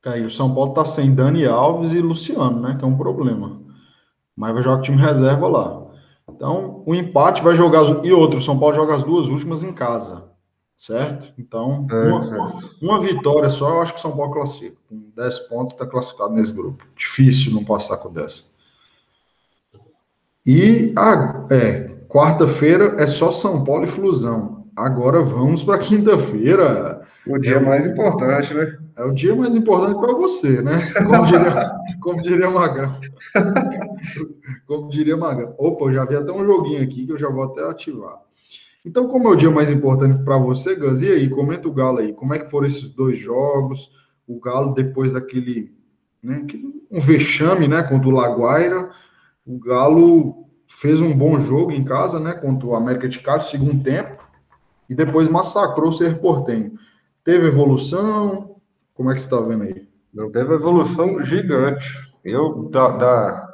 É, e o São Paulo está sem Dani Alves e Luciano, né? Que é um problema. Mas vai jogar com o time reserva lá. Então, o empate vai jogar. E outro, o São Paulo joga as duas últimas em casa. Certo? Então, é, uma, certo. uma, vitória só, eu acho que o São Paulo classifica. Com 10 pontos, está classificado nesse grupo. Difícil não passar com 10. E a, é, quarta-feira é só São Paulo e Flusão. Agora vamos para quinta-feira. O dia é, mais importante, né? É o dia mais importante para você, né? Como diria, como diria Magrão. Como diria Magrão. Opa, eu já vi até um joguinho aqui que eu já vou até ativar. Então, como é o dia mais importante para você, Gans, e aí, comenta o Galo aí. Como é que foram esses dois jogos? O Galo, depois daquele, né, um vexame, né, contra o Laguaira, o Galo fez um bom jogo em casa, né, contra o América de Cali, segundo tempo, e depois massacrou o Ser Portenho. Teve evolução? Como é que você está vendo aí? Não teve evolução gigante. Eu, da, da,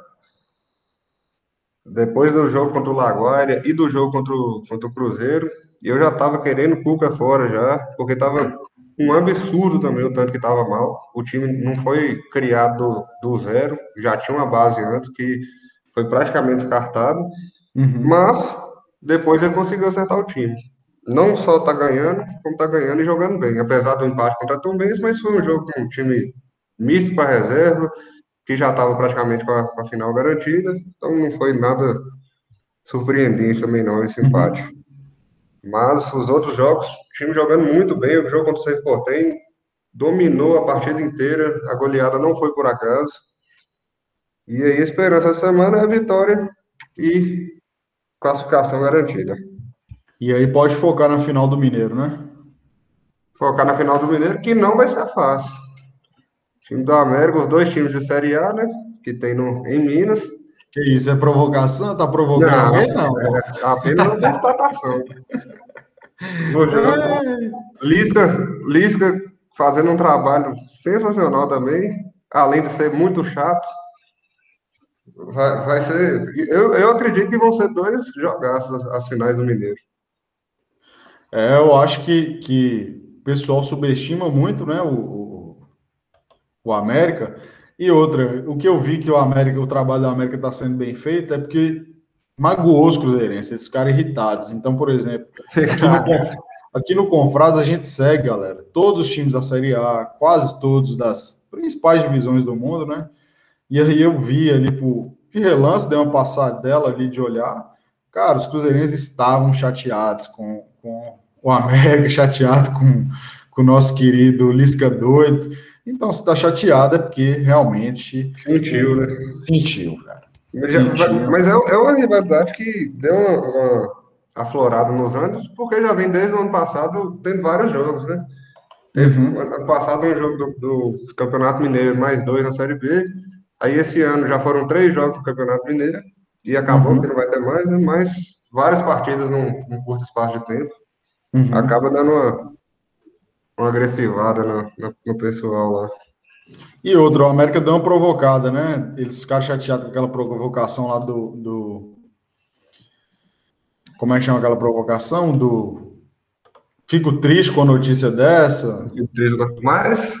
depois do jogo contra o Laguaira e do jogo contra o, contra o Cruzeiro, eu já estava querendo Cuca fora já, porque estava um absurdo também o tanto que estava mal. O time não foi criado do, do zero, já tinha uma base antes que foi praticamente descartado, uhum. mas depois ele conseguiu acertar o time. Não só tá ganhando, como tá ganhando e jogando bem. Apesar do empate contra o Tom Benz, mas foi um jogo com um time misto para reserva, que já estava praticamente com a, com a, final garantida, então não foi nada surpreendente também não esse uhum. empate. Mas os outros jogos, o time jogando muito bem, o jogo contra o São Portem dominou a partida inteira, a goleada não foi por acaso. E aí a esperança essa semana é a vitória e classificação garantida. E aí pode focar na final do Mineiro, né? Focar na final do Mineiro, que não vai ser fácil. O time do América, os dois times de Série A, né? Que tem no, em Minas. Que isso, é provocação? Tá provocando não, alguém? Não, é apenas uma constatação. No jogo, é. Lisca, Lisca fazendo um trabalho sensacional também, além de ser muito chato. Vai, vai ser. Eu, eu acredito que vão ser dois jogaços as finais do Mineiro. É, eu acho que, que o pessoal subestima muito né, o, o, o América. E outra, o que eu vi que o América, o trabalho da América está sendo bem feito é porque magoou os cruzeirenses, esses caras irritados. Então, por exemplo, aqui no, aqui no Confrades a gente segue, galera, todos os times da Série A, quase todos das principais divisões do mundo, né? E aí eu vi ali por de relance, dei uma passada dela ali de olhar. Cara, os cruzeirenses estavam chateados com, com o América, chateado com, com o nosso querido Lisca doido. Então, se está chateado é porque realmente. Sentiu, né? Sentiu, cara. Mas, é, Sentiu. mas é, é, uma rivalidade que deu uma, uma, aflorada nos anos, porque já vem desde o ano passado tendo vários jogos, né? Teve uhum. ano passado um jogo do, do Campeonato Mineiro, mais dois na Série B. Aí esse ano já foram três jogos do Campeonato Mineiro e acabou uhum. que não vai ter mais, né? mas várias partidas num, num curto espaço de tempo. Uhum. Acaba dando uma, uma agressivada no, no, no, pessoal lá. E outro, o América deu uma provocada, né? Eles ficaram chateados com aquela provocação lá do, do. Como é que chama aquela provocação? Do. Fico triste com a notícia dessa. Fico triste, mas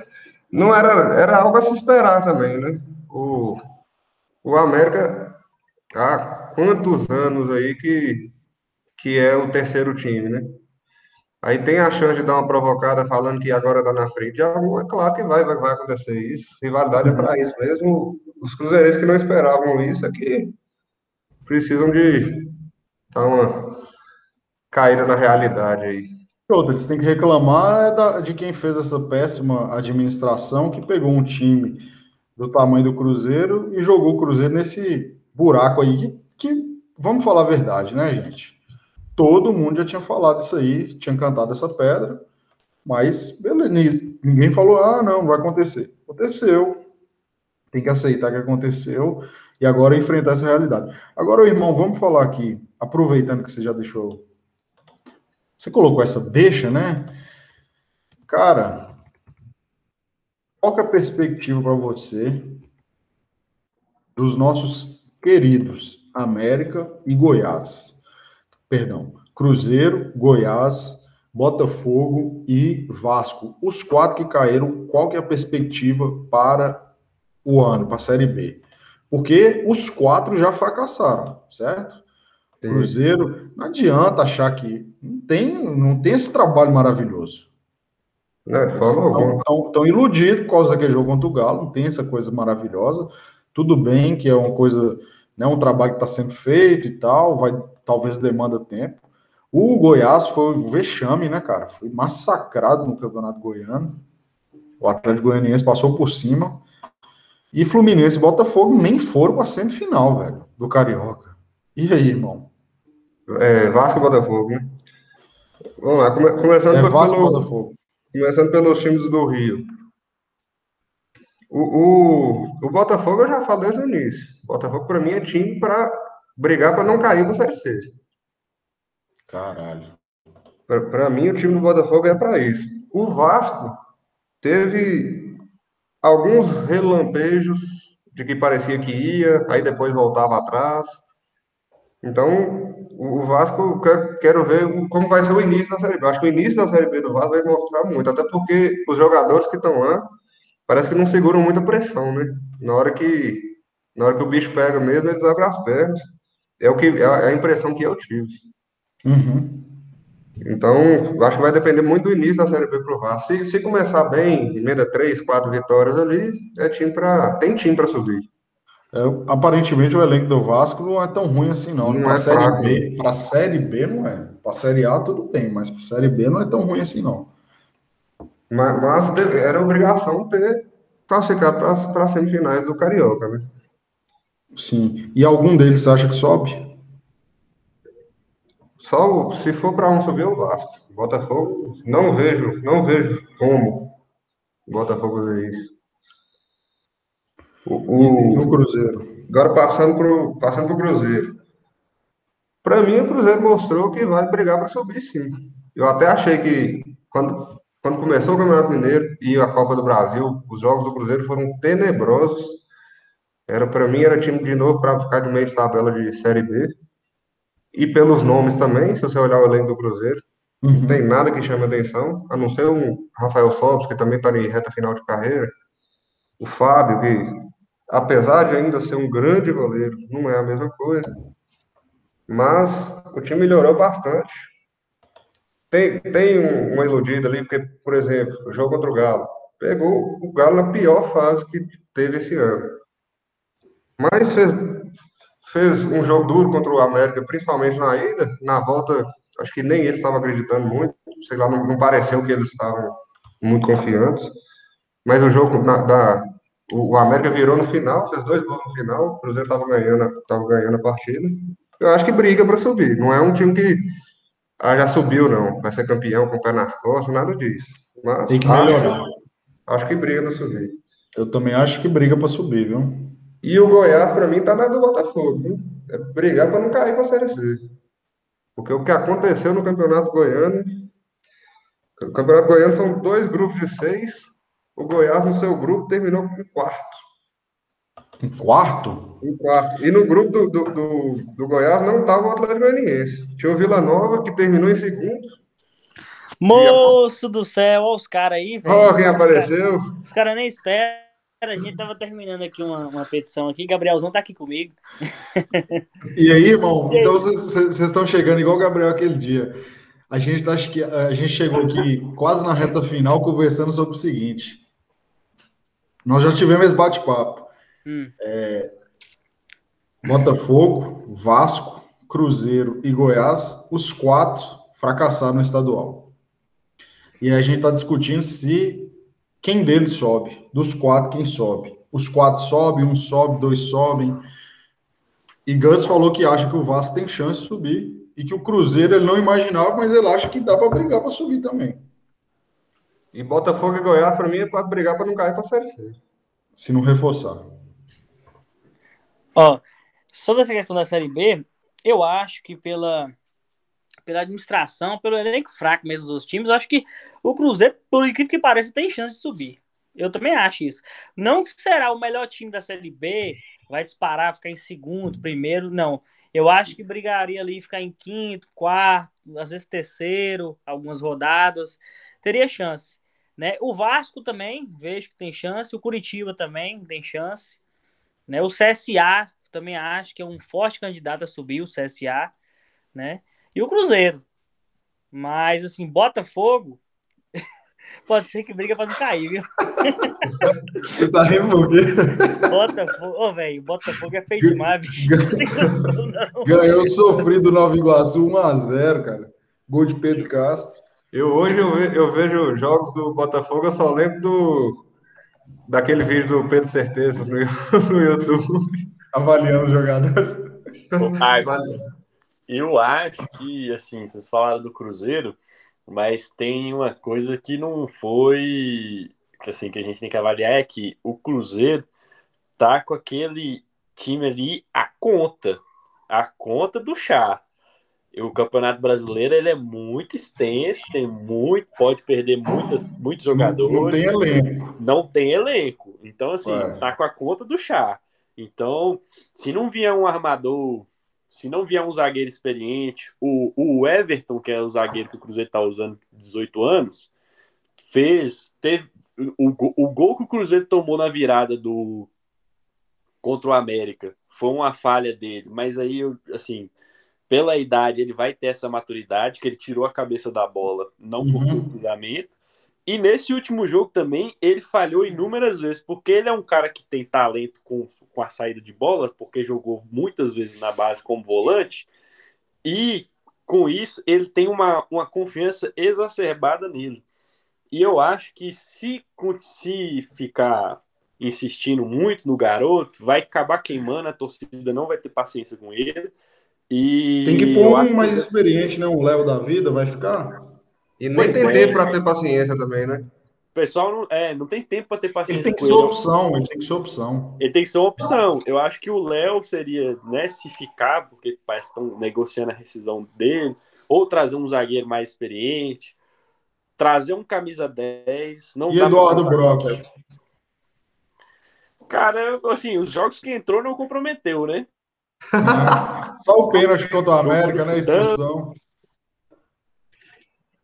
não era, era algo a se esperar também, né? o, o América há quantos anos aí que, que é o terceiro time, né? Aí tem a chance de dar uma provocada falando que agora tá na frente. Já, é claro que vai, vai, vai acontecer isso. Rivalidade é para isso mesmo. Os cruzeirenses que não esperavam isso aqui precisam de dar uma caída na realidade aí. Outra, têm que reclamar é de quem fez essa péssima administração que pegou um time do tamanho do Cruzeiro e jogou o Cruzeiro nesse buraco aí que, que, vamos falar a verdade, né, gente? Todo mundo já tinha falado isso aí, tinha cantado essa pedra, mas beleza, ninguém falou, ah, não, não vai acontecer. Aconteceu, tem que aceitar que aconteceu e agora enfrentar essa realidade. Agora, irmão, vamos falar aqui, aproveitando que você já deixou. Você colocou essa deixa, né? Cara, qual é a perspectiva para você dos nossos queridos América e Goiás? perdão, Cruzeiro, Goiás, Botafogo e Vasco. Os quatro que caíram, qual que é a perspectiva para o ano, para a Série B? Porque os quatro já fracassaram, certo? Sim. Cruzeiro, não adianta achar que não tem, não tem esse trabalho maravilhoso. Estão iludidos por causa daquele jogo contra o Galo, não tem essa coisa maravilhosa. Tudo bem que é uma coisa, né, um trabalho que está sendo feito e tal, vai talvez demanda tempo. O Goiás foi o vexame, né, cara? Foi massacrado no Campeonato Goiano. O Atlético Goianiense passou por cima. E Fluminense e Botafogo nem foram para a semifinal, velho, do Carioca. E aí, irmão? É, Vasco e Botafogo, né? Vamos lá, come, começando, é, Vasco pelo, Botafogo. começando pelos times do Rio. O, o, o Botafogo eu já falei desde o início. O Botafogo, para mim, é time para brigar para não cair a Série C. Caralho. Para mim, o time do Botafogo é para isso. O Vasco teve alguns relampejos de que parecia que ia, aí depois voltava atrás. Então, o Vasco, quero, quero ver como vai ser o início da Série B. Acho que o início da Série B do Vasco vai mostrar muito, até porque os jogadores que estão lá parece que não seguram muita pressão, né? Na hora que, na hora que o bicho pega mesmo, eles abrem as pernas. É, o que, é a impressão que eu tive. Uhum. Então, acho que vai depender muito do início da Série B pro Vasco. Se, se começar bem, emenda três, quatro vitórias ali, é time para tem time para subir. É, aparentemente o elenco do Vasco não é tão ruim assim não. não para é série fraco. B, para série B não é. Para série A tudo bem, mas para série B não é tão ruim assim não. Mas, mas era obrigação ter classificado para as semifinais do Carioca, né? Sim. E algum deles você acha que sobe? Só se for para um subir o Vasco. Botafogo, não vejo, não vejo como o Botafogo fazer isso. O, o, no Cruzeiro. Agora passando para passando o Cruzeiro. Para mim, o Cruzeiro mostrou que vai brigar para subir sim. Eu até achei que quando, quando começou o Campeonato Mineiro e a Copa do Brasil, os jogos do Cruzeiro foram tenebrosos. Era para mim era time de novo para ficar de meio de tabela de Série B. E pelos nomes também, se você olhar o elenco do Cruzeiro, uhum. não tem nada que chame atenção, a não ser o Rafael Sobis, que também está em reta final de carreira. O Fábio, que apesar de ainda ser um grande goleiro, não é a mesma coisa. Mas o time melhorou bastante. Tem, tem uma iludida ali, porque, por exemplo, o jogo contra o Galo. Pegou o Galo na pior fase que teve esse ano. Mas fez fez um jogo duro contra o América, principalmente na ida. Na volta, acho que nem eles estavam acreditando muito. Sei lá, não, não pareceu que eles estavam muito confiantes. Mas o jogo na, da, o, América virou no final, fez dois gols no final. O Cruzeiro estava ganhando, tava ganhando a partida. Eu acho que briga para subir. Não é um time que ah, já subiu, não. Vai ser campeão com o pé nas costas, nada disso. Mas Tem que melhorar. Acho, acho que briga para subir. Eu também acho que briga para subir, viu? E o Goiás, para mim, tá mais do Botafogo. Viu? É brigar para não cair para a Série C. Porque o que aconteceu no Campeonato Goiano. O Campeonato Goiano são dois grupos de seis. O Goiás, no seu grupo, terminou com quarto. Um quarto? Um quarto. E no grupo do, do, do, do Goiás não estava o Atlético Goianiense. Tinha o Vila Nova, que terminou em segundo. Moço do céu, olha os caras aí, velho. Olha quem apareceu. Os caras nem esperam a gente tava terminando aqui uma, uma petição aqui. Gabrielzão tá aqui comigo. E aí, irmão? Então vocês estão chegando igual o Gabriel aquele dia. A gente, tá, a gente chegou aqui quase na reta final conversando sobre o seguinte. Nós já tivemos esse bate-papo. Hum. É, Botafogo, Vasco, Cruzeiro e Goiás, os quatro fracassaram no estadual. E a gente está discutindo se quem deles sobe? Dos quatro, quem sobe? Os quatro sobem, um sobe, dois sobem. E Gus falou que acha que o Vasco tem chance de subir e que o Cruzeiro ele não imaginava, mas ele acha que dá para brigar para subir também. E Botafogo e Goiás, para mim, é para brigar para não cair para a Série C. Se não reforçar. Ó, sobre essa questão da Série B, eu acho que pela pela administração, pelo elenco fraco mesmo dos times, eu acho que o Cruzeiro, por incrível que pareça, tem chance de subir. Eu também acho isso. Não que será o melhor time da Série B, vai disparar, ficar em segundo, primeiro, não. Eu acho que brigaria ali ficar em quinto, quarto, às vezes terceiro, algumas rodadas. Teria chance. Né? O Vasco também, vejo que tem chance. O Curitiba também tem chance. Né? O CSA também acho que é um forte candidato a subir, o CSA. Né? E o Cruzeiro. Mas, assim, Botafogo pode ser que briga pra não cair, viu? Você tá removendo. Botafogo, ô, oh, velho, Botafogo é feio demais, bicho. Não Ganhou sofrido Nova Iguaçu 1x0, cara. Gol de Pedro Castro. Eu hoje eu, eu vejo jogos do Botafogo, eu só lembro do daquele vídeo do Pedro Certeza no, no YouTube. Avaliando os jogadores. Eu acho que, assim, vocês falaram do Cruzeiro, mas tem uma coisa que não foi, que assim, que a gente tem que avaliar é que o Cruzeiro tá com aquele time ali a conta, a conta do chá. O Campeonato Brasileiro ele é muito extenso, tem muito, pode perder muitas, muitos jogadores. Não tem elenco. Não tem elenco. Então, assim, Ué. tá com a conta do chá. Então, se não vier um armador se não vier um zagueiro experiente, o, o Everton, que é o zagueiro que o Cruzeiro está usando 18 anos, fez. Teve, o, o gol que o Cruzeiro tomou na virada do contra o América foi uma falha dele, mas aí, assim, pela idade, ele vai ter essa maturidade, que ele tirou a cabeça da bola, não uhum. cortou o cruzamento. E nesse último jogo também, ele falhou inúmeras vezes, porque ele é um cara que tem talento com, com a saída de bola, porque jogou muitas vezes na base como volante, e com isso ele tem uma, uma confiança exacerbada nele. E eu acho que se, se ficar insistindo muito no garoto, vai acabar queimando, a torcida não vai ter paciência com ele. E tem que pôr um mais que... experiente, né? Um Léo da vida, vai ficar. E nem pois tem é. tempo para ter paciência também, né? O pessoal não, é, não tem tempo para ter paciência. Ele tem que ser ele. opção, ele tem que ser opção. Ele tem que ser uma opção. Eu acho que o Léo seria, né, se ficar, porque parece que estão negociando a rescisão dele, ou trazer um zagueiro mais experiente, trazer um camisa 10. Não e Eduardo Brock? Cara, assim, os jogos que entrou não comprometeu, né? Só o pênalti contra o América, né? Expulsão.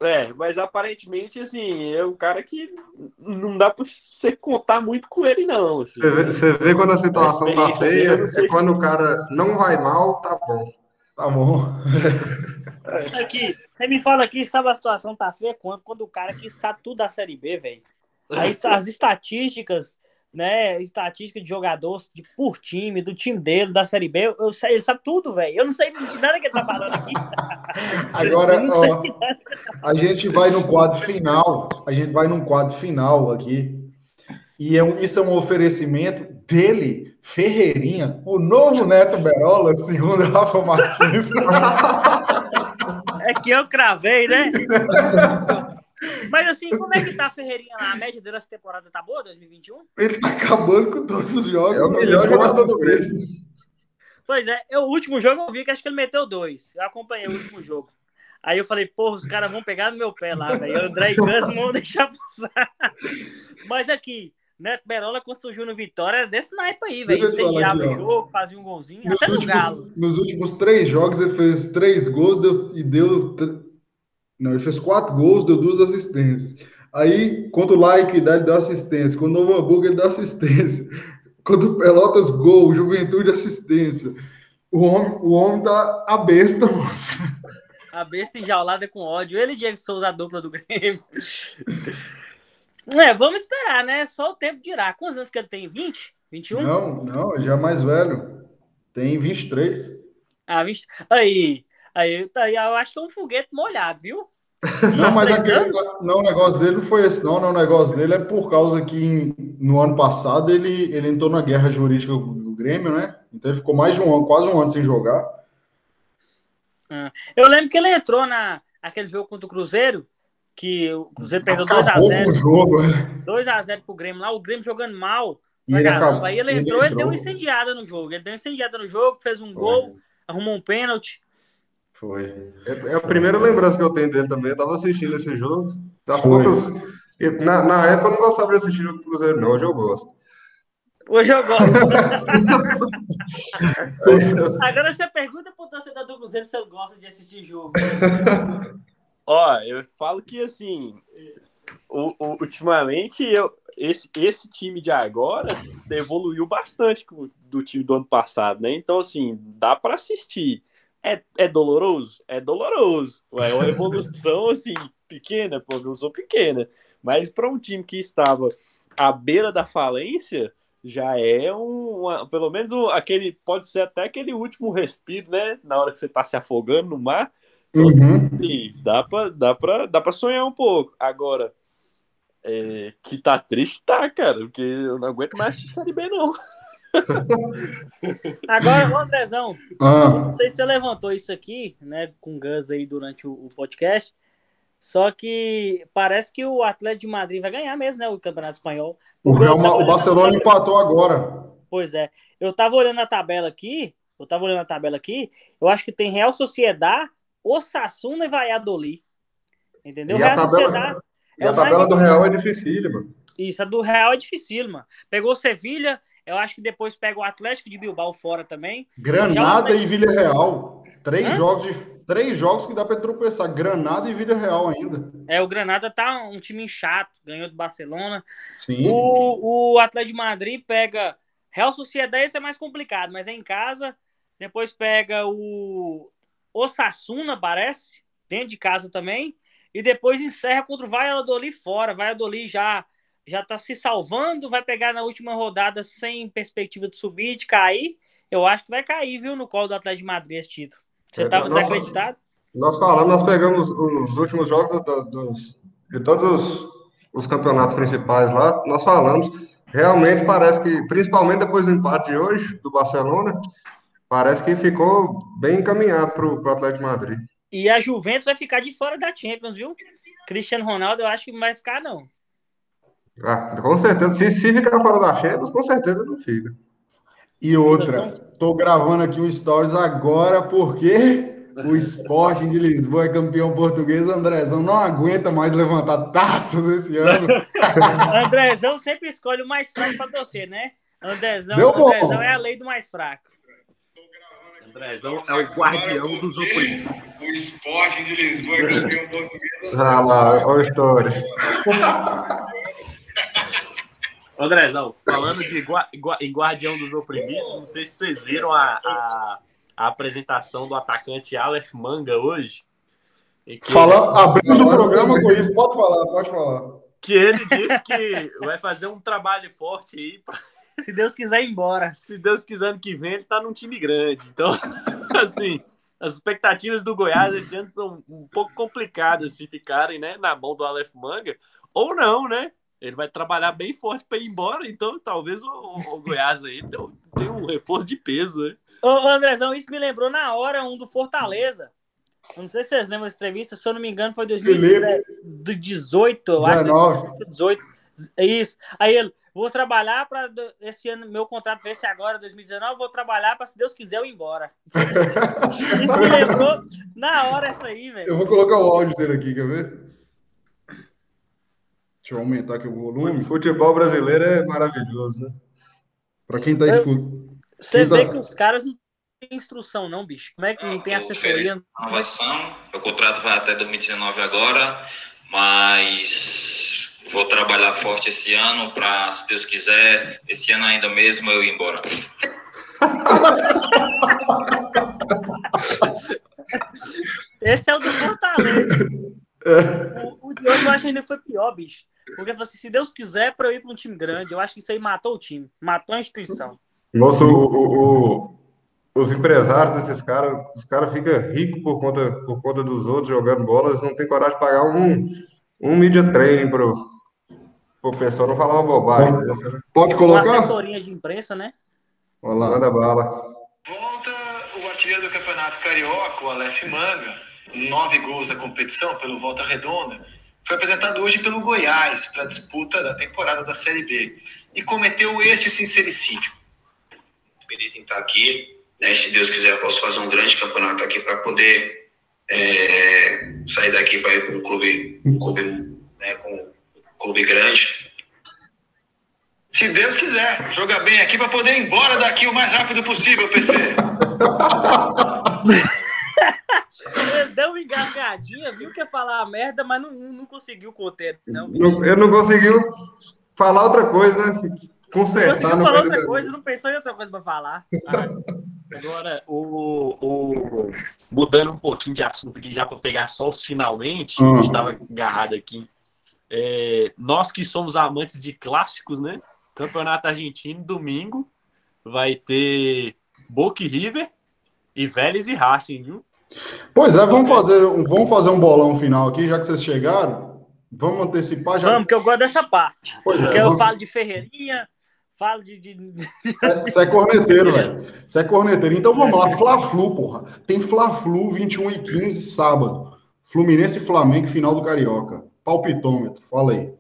É, mas aparentemente, assim, é um cara que não dá pra você contar muito com ele, não. Assim. Você, vê, você vê quando a situação é, tá feia, é quando o cara não vai mal, tá bom. Tá bom. Aqui, você me fala aqui, sabe a situação tá feia quando, quando o cara que sabe tudo da Série B, velho. As estatísticas né, estatística de jogadores de, por time, do time dele, da Série B. Eu, eu, ele sabe tudo, velho. Eu não sei de nada que ele tá falando aqui. Agora, ó, a gente vai no quadro final. A gente vai num quadro final aqui. E é um, isso é um oferecimento dele, Ferreirinha, o novo Neto Berola, segundo Rafa Martins. É que eu cravei, né? Mas assim, como é que tá a Ferreirinha lá? A média dele essa temporada tá boa, 2021? Ele tá acabando com todos os jogos. É o melhor jogador do Grêmio. Pois é, eu, o último jogo eu vi que acho que ele meteu dois. Eu acompanhei o último jogo. Aí eu falei, porra, os caras vão pegar no meu pé lá, velho. O André e Gans não vão deixar passar. Mas aqui, Neto Berola, quando surgiu no Vitória, era desse naipe aí, velho. Incendiava o jogo, fazia um golzinho, nos até últimos, no Galo. Nos últimos três jogos, ele fez três gols deu, e deu não, ele fez quatro gols, deu duas assistências. Aí, quando o Like dá, ele dá assistência. Quando o Novo Hamburgo, ele dá assistência. Quando o Pelotas, gol. Juventude, assistência. O homem, o homem tá a besta, moça. A besta enjaulada com ódio. Ele e Diego Souza, a dupla do Grêmio. É, vamos esperar, né? Só o tempo dirá. Quantos anos que ele tem? 20? 21? Não, não, já é mais velho. Tem 23. Ah, 20. Aí, aí, aí eu acho que é um foguete molhado, viu? Não, mas aquele, não, o negócio dele não foi esse, não. não. O negócio dele é por causa que no ano passado ele, ele entrou na guerra jurídica do Grêmio, né? Então ele ficou mais de um ano, quase um ano sem jogar. Ah, eu lembro que ele entrou na aquele jogo contra o Cruzeiro, que o Cruzeiro perdeu 2x0. jogo, 2x0 é. pro Grêmio lá, o Grêmio jogando mal. E ele acabou, Aí ele entrou, ele, ele deu uma incendiada no jogo. Ele deu uma incendiada no jogo, fez um gol, arrumou um pênalti. Foi. É, é, a primeira lembrança que eu tenho dele também. Eu tava assistindo esse jogo. Das poucas. Na, na época eu não gostava de assistir o Cruzeiro, não. Hoje eu gosto. Hoje eu gosto. Agora você pergunta pro torcedor do Cruzeiro se eu gosto de assistir jogo. Ó, eu falo que assim, o, o, ultimamente eu, esse, esse time de agora evoluiu bastante do time do ano passado, né? Então, assim, dá para assistir. É, é doloroso? É doloroso. É uma evolução, assim, pequena, pô, evolução pequena. Mas para um time que estava à beira da falência, já é um, uma, pelo menos um, aquele, pode ser até aquele último respiro, né? Na hora que você está se afogando no mar. Então, uhum. Sim, dá para dá pra, dá pra sonhar um pouco. Agora, é, que tá triste, tá, cara, porque eu não aguento mais Série B, não. Agora, Andrezão, ah. não sei se você levantou isso aqui, né, com o Gus aí durante o, o podcast, só que parece que o Atlético de Madrid vai ganhar mesmo, né? O Campeonato Espanhol. O, Real, o Barcelona empatou agora. Pois é. Eu tava olhando a tabela aqui. Eu tava olhando a tabela aqui. Eu acho que tem Real Sociedade, Osasuna e Valladolid. Entendeu? E Real a tabela, Sociedade. E é a tabela do Real é difícil, mano. Isso, a do Real é difícil, mano. Pegou Sevilha, eu acho que depois pega o Atlético de Bilbao fora também. Granada Já... e Vila Real. Três Hã? jogos de três jogos que dá para tropeçar. Granada e Vila Real ainda. É, o Granada tá um time chato, ganhou do Barcelona. Sim. O, o Atlético de Madrid pega Real Sociedade, esse é mais complicado, mas é em casa. Depois pega o Osasuna, parece, dentro de casa também. E depois encerra contra o Valladolid fora. Valladolid já já tá se salvando, vai pegar na última rodada sem perspectiva de subir, de cair. Eu acho que vai cair, viu, no colo do Atlético de Madrid esse título. Você estava é, desacreditado? Nós falamos, nós pegamos os últimos jogos do, dos, de todos os campeonatos principais lá, nós falamos, realmente parece que, principalmente depois do empate de hoje, do Barcelona, parece que ficou bem encaminhado para o Atlético de Madrid. E a Juventus vai ficar de fora da Champions, viu? Cristiano Ronaldo, eu acho que não vai ficar, não. Ah, com certeza. Se, se ficar fora da Champions, com certeza não fica. E outra, estou gravando aqui um stories agora porque o Sporting de Lisboa é campeão português. O Andrezão não aguenta mais levantar taças esse ano. Andrezão sempre escolhe o mais fraco para torcer, né? Andrezão, Andrezão é a lei do mais fraco. Andrezão é o guardião dos oprimidos. O Sporting de Lisboa é campeão português. Ah lá, olha a história. Andrezão, falando de em Guardião dos Oprimidos, não sei se vocês viram a, a, a apresentação do atacante Aleph Manga hoje. Que... Fala, abrimos o programa com isso, pode falar, pode falar. Que ele disse que vai fazer um trabalho forte aí pra... Se Deus quiser ir embora. Se Deus quiser ano que vem, ele tá num time grande. Então, assim, as expectativas do Goiás esse ano são um pouco complicadas se ficarem né, na mão do Aleph Manga. Ou não, né? Ele vai trabalhar bem forte para ir embora, então talvez o, o Goiás aí tenha um reforço de peso. Né? Ô, Andrezão, isso me lembrou na hora um do Fortaleza. Não sei se vocês lembram dessa entrevista, se eu não me engano, foi 2018, eu acho. 18. Isso. Aí ele, vou trabalhar para esse ano, meu contrato vence agora, 2019, vou trabalhar para, se Deus quiser, eu ir embora. Isso me lembrou na hora essa aí, velho. Eu vou colocar o áudio dele aqui, quer ver? Deixa eu aumentar aqui o volume. O futebol brasileiro é maravilhoso, né? Para quem tá escutando. Você vê tá... que os caras não têm instrução, não, bicho. Como é que não tem assessoria? Inovação. O contrato vai até 2019 agora, mas vou trabalhar forte esse ano para, se Deus quiser, esse ano ainda mesmo eu ir embora. Esse é o do Fortaleza. O, o de hoje eu acho que ainda foi pior, bicho. Porque assim, se Deus quiser para eu ir para um time grande, eu acho que isso aí matou o time, matou a instituição. Nossa, o, o, os empresários desses caras, os caras ficam ricos por conta, por conta dos outros jogando bola, eles não têm coragem de pagar um, um media training pro, pro pessoal não falar uma bobagem. Pode colocar? Uma assessoria de imprensa, né? Olá. Manda bala. Volta o artilheiro do Campeonato Carioca, o Aleph Manga, nove gols da competição pelo Volta Redonda foi apresentado hoje pelo Goiás para a disputa da temporada da Série B e cometeu este sincericídio. Feliz em estar aqui, né? se Deus quiser eu posso fazer um grande campeonato aqui para poder é, sair daqui para ir para um clube, um clube né, com um clube grande. Se Deus quiser, jogar bem aqui para poder ir embora daqui o mais rápido possível, PC. Deu uma engasgadinha, viu que ia falar a merda, mas não, não conseguiu conter. Não, eu não conseguiu falar outra coisa, né? Consertar. Não conseguiu falar outra coisa, não pensou em outra coisa para falar. Agora, o, o, mudando um pouquinho de assunto aqui, já para pegar só os finalmente, uhum. estava agarrado aqui. É, nós que somos amantes de clássicos, né? Campeonato Argentino, domingo, vai ter Boca e River e Vélez e Racing, viu? Pois é, vamos fazer, vamos fazer um bolão final aqui, já que vocês chegaram. Vamos antecipar já. Vamos, que eu gosto dessa parte. Pois porque é, eu falo de Ferreirinha, falo de. de... Você é corneteiro, velho. Você é corneteiro. Então vamos lá, Fla-Flu, porra. Tem Fla-Flu 21 e 15, sábado. Fluminense e Flamengo, final do Carioca. Palpitômetro, fala aí.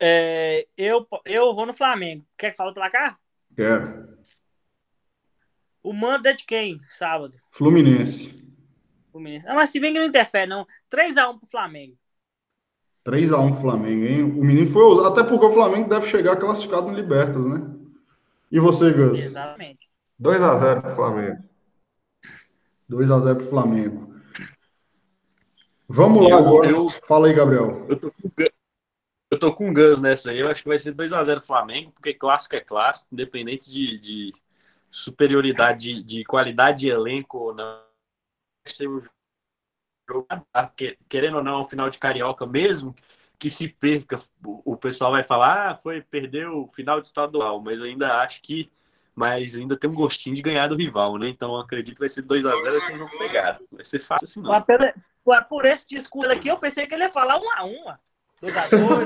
É, eu, eu vou no Flamengo. Quer que fale o placar? Quero. O mando é de quem, sábado? Fluminense. Fluminense. Ah, mas se bem que não interfere, não. 3x1 pro Flamengo. 3x1 pro Flamengo, hein? O menino foi ousado. Até porque o Flamengo deve chegar classificado no Libertas, né? E você, Gus? Exatamente. 2x0 pro Flamengo. 2x0 pro Flamengo. Vamos lá agora. Eu, Fala aí, Gabriel. Eu tô com, eu tô com Gus nessa aí. Eu acho que vai ser 2x0 Flamengo, porque clássico é clássico, independente de, de superioridade de, de, qualidade de elenco ou não. Vai ser um jogo, querendo ou não, ao final de Carioca mesmo, que se perca, o pessoal vai falar, ah, foi, perdeu o final de estadual, mas eu ainda acho que mas ainda tem um gostinho de ganhar do rival, né? Então acredito que vai ser 2x0 vocês vão pegar. Vai ser fácil assim, não. Por, por esse discurso aqui, eu pensei que ele ia falar 1x1. 2x2.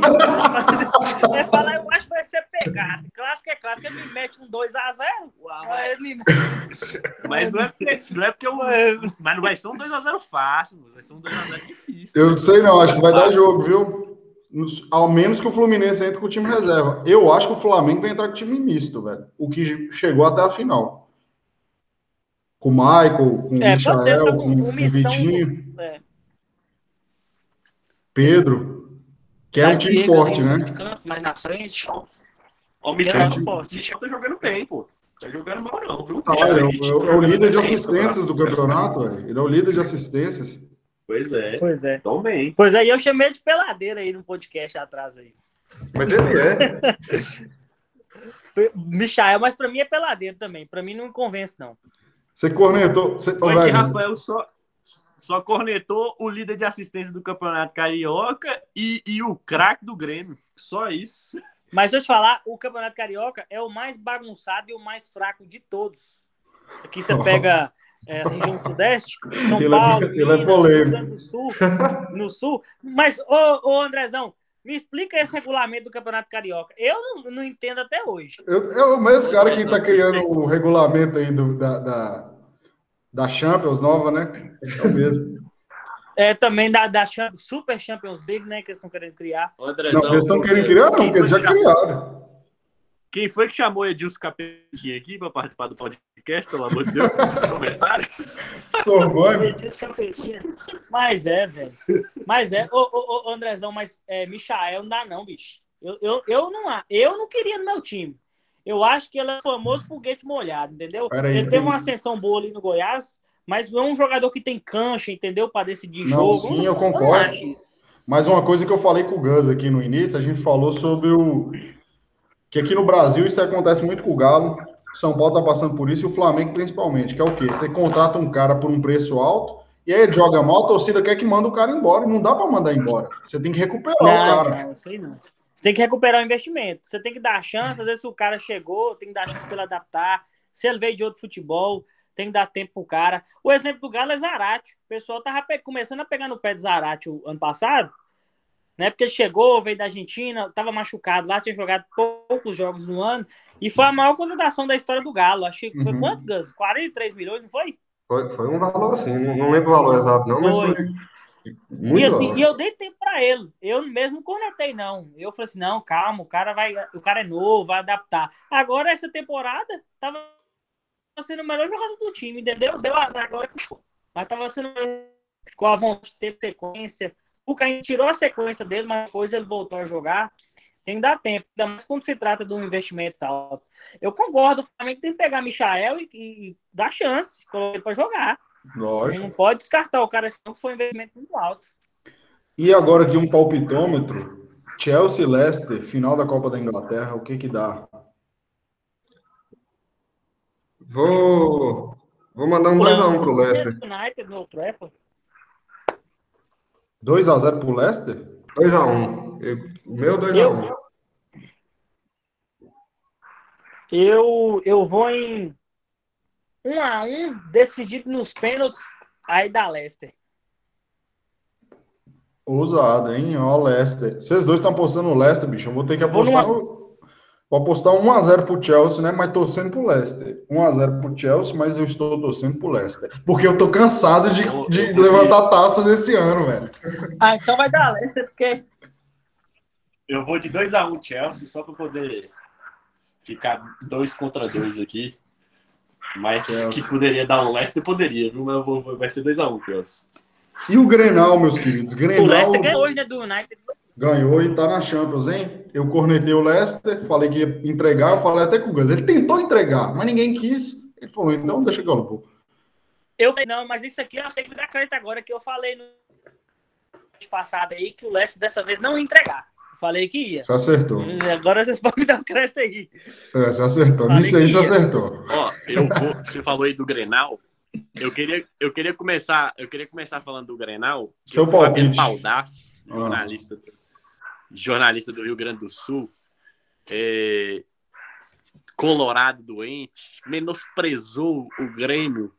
Ele fala, eu acho que vai ser pegado. Clássico é clássico, ele me mete um 2x0. Mas não é porque, não é porque eu. Mas não vai ser um 2x0 fácil, vai ser um 2x0 difícil. Eu não sei não, acho que vai dar jogo, viu? Ao menos que o Fluminense entre com o time reserva. Eu acho que o Flamengo vai entrar com o time misto, velho. O que chegou até a final. Com o Michael, com é, o Michael, com, com o Vitinho. É. Pedro. Que é um time forte, né? Mais na frente. O Michel tá forte. O Michel tá jogando bem, pô. Tá jogando mal, não, viu? Ah, é, é, é, o líder de assistências do campeonato, velho. Ele é o líder de assistências. Pois é. Pois é. Também. Pois é, e eu chamei ele de peladeira aí no podcast atrás aí. Mas ele é. Michael, mas pra mim é peladeiro também. Pra mim não me convence, não. Você cornetou. Você... Foi que Rafael só, só cornetou o líder de assistência do Campeonato Carioca e, e o craque do Grêmio. Só isso. Mas deixa eu te falar, o Campeonato Carioca é o mais bagunçado e o mais fraco de todos. Aqui você pega é, a região sudeste, São ele é Paulo, é, Minas, é Rio Grande do Sul, no sul. Mas, ô, ô Andrezão, me explica esse regulamento do Campeonato Carioca. Eu não, não entendo até hoje. Eu, é o mesmo cara que está criando o regulamento aí do, da, da, da Champions nova, né? É o mesmo. É, também da, da Super Champions League, né? Que eles estão querendo criar. Andrezão, não, eles estão querendo criar, não, porque eles já criaram. Quem foi que chamou Edilson Capetinha aqui para participar do podcast, pelo amor de Deus, nesses comentários? Sorbonne. Edilson Capetinha. Mas é, velho. Mas é. Ô, ô, ô Andrezão, mas é, Michael não dá não, bicho. Eu, eu, eu, não, eu não queria no meu time. Eu acho que ele é famoso foguete molhado, entendeu? Ele teve uma ascensão boa ali no Goiás, mas não é um jogador que tem cancha, entendeu? Para decidir não, jogo. Sim, eu, eu concordo. Mas uma coisa que eu falei com o Gus aqui no início, a gente falou sobre o que aqui no Brasil isso acontece muito com o Galo. São Paulo está passando por isso e o Flamengo principalmente, que é o quê? Você contrata um cara por um preço alto e aí ele joga mal, a torcida quer que manda o cara embora. Não dá para mandar embora. Você tem que recuperar não, o cara. Não, aí não. Você tem que recuperar o investimento. Você tem que dar chance. Às vezes o cara chegou, tem que dar chance para ele adaptar. Se ele veio de outro futebol, tem que dar tempo pro cara. O exemplo do Galo é Zarate. O pessoal tava começando a pegar no pé de Zarate o ano passado né? Porque ele chegou, veio da Argentina, estava machucado lá, tinha jogado poucos jogos no ano, e foi a maior contratação da história do Galo. Acho que foi uhum. quanto, Gus? 43 milhões, não foi? Foi, foi um valor assim, não lembro o valor exato, não, mas foi. Muito e assim, e eu dei tempo para ele. Eu mesmo cornetei, não. Eu falei assim: não, calma, o cara vai. O cara é novo, vai adaptar. Agora, essa temporada, tava sendo o melhor jogador do time, entendeu? Deu azar agora puxou. Mas tava sendo com a vontade de ter sequência o Caim tirou a sequência dele, mas depois ele voltou a jogar. Tem que dar tempo, ainda mais quando se trata de um investimento alto. Eu concordo, o Flamengo tem que pegar Michael e, e dar chance, colocar ele para jogar. Lógico. Não pode descartar o cara, senão foi um investimento muito alto. E agora aqui um palpitômetro. Chelsea Leicester, final da Copa da Inglaterra, o que que dá? Vou, vou mandar um 2x1 pro Leicester. United no Trafford. 2x0 pro Leicester? 2x1. O meu 2x1. Eu, eu vou em 1x1, decidido nos pênaltis, aí da Leicester. Ousado, hein? Ó, Leicester. Vocês dois estão apostando no Leicester, bicho. Eu vou ter que vou apostar numa- no... Vou apostar 1x0 pro Chelsea, né? Mas torcendo pro Leicester. 1x0 pro Chelsea, mas eu estou torcendo pro Leicester. Porque eu tô cansado de, Eu- de eu vou levantar taças esse ano, velho. Ah, então vai dar Leicester, porque Eu vou de 2x1 Chelsea, só para poder ficar dois contra dois aqui. Mas Chelsea. que poderia dar um Leicester, poderia, viu? Mas vou, vai ser 2x1 Chelsea. E o Grenal, meus queridos? Grenal o Leicester ganhou hoje, né, do United. ganhou e tá na Champions, hein? Eu cornetei o Leicester, falei que ia entregar, eu falei até com o Gus. Ele tentou entregar, mas ninguém quis. Ele falou, então deixa que eu vou. Eu falei, não, mas isso aqui eu sei que me dá crédito agora, que eu falei no passado aí que o Leicester dessa vez não ia entregar. Falei que ia. Você acertou. Agora vocês podem dar um crédito aí. É, você acertou. Falei Nisso aí você acertou. Ó, eu vou, você falou aí do Grenal. Eu queria, eu queria começar, eu queria começar falando do Grenal. Seu o Fabiano palpite. Baldasso, Ah. jornalista, do- jornalista do Rio Grande do Sul, é, colorado doente, menosprezou o Grêmio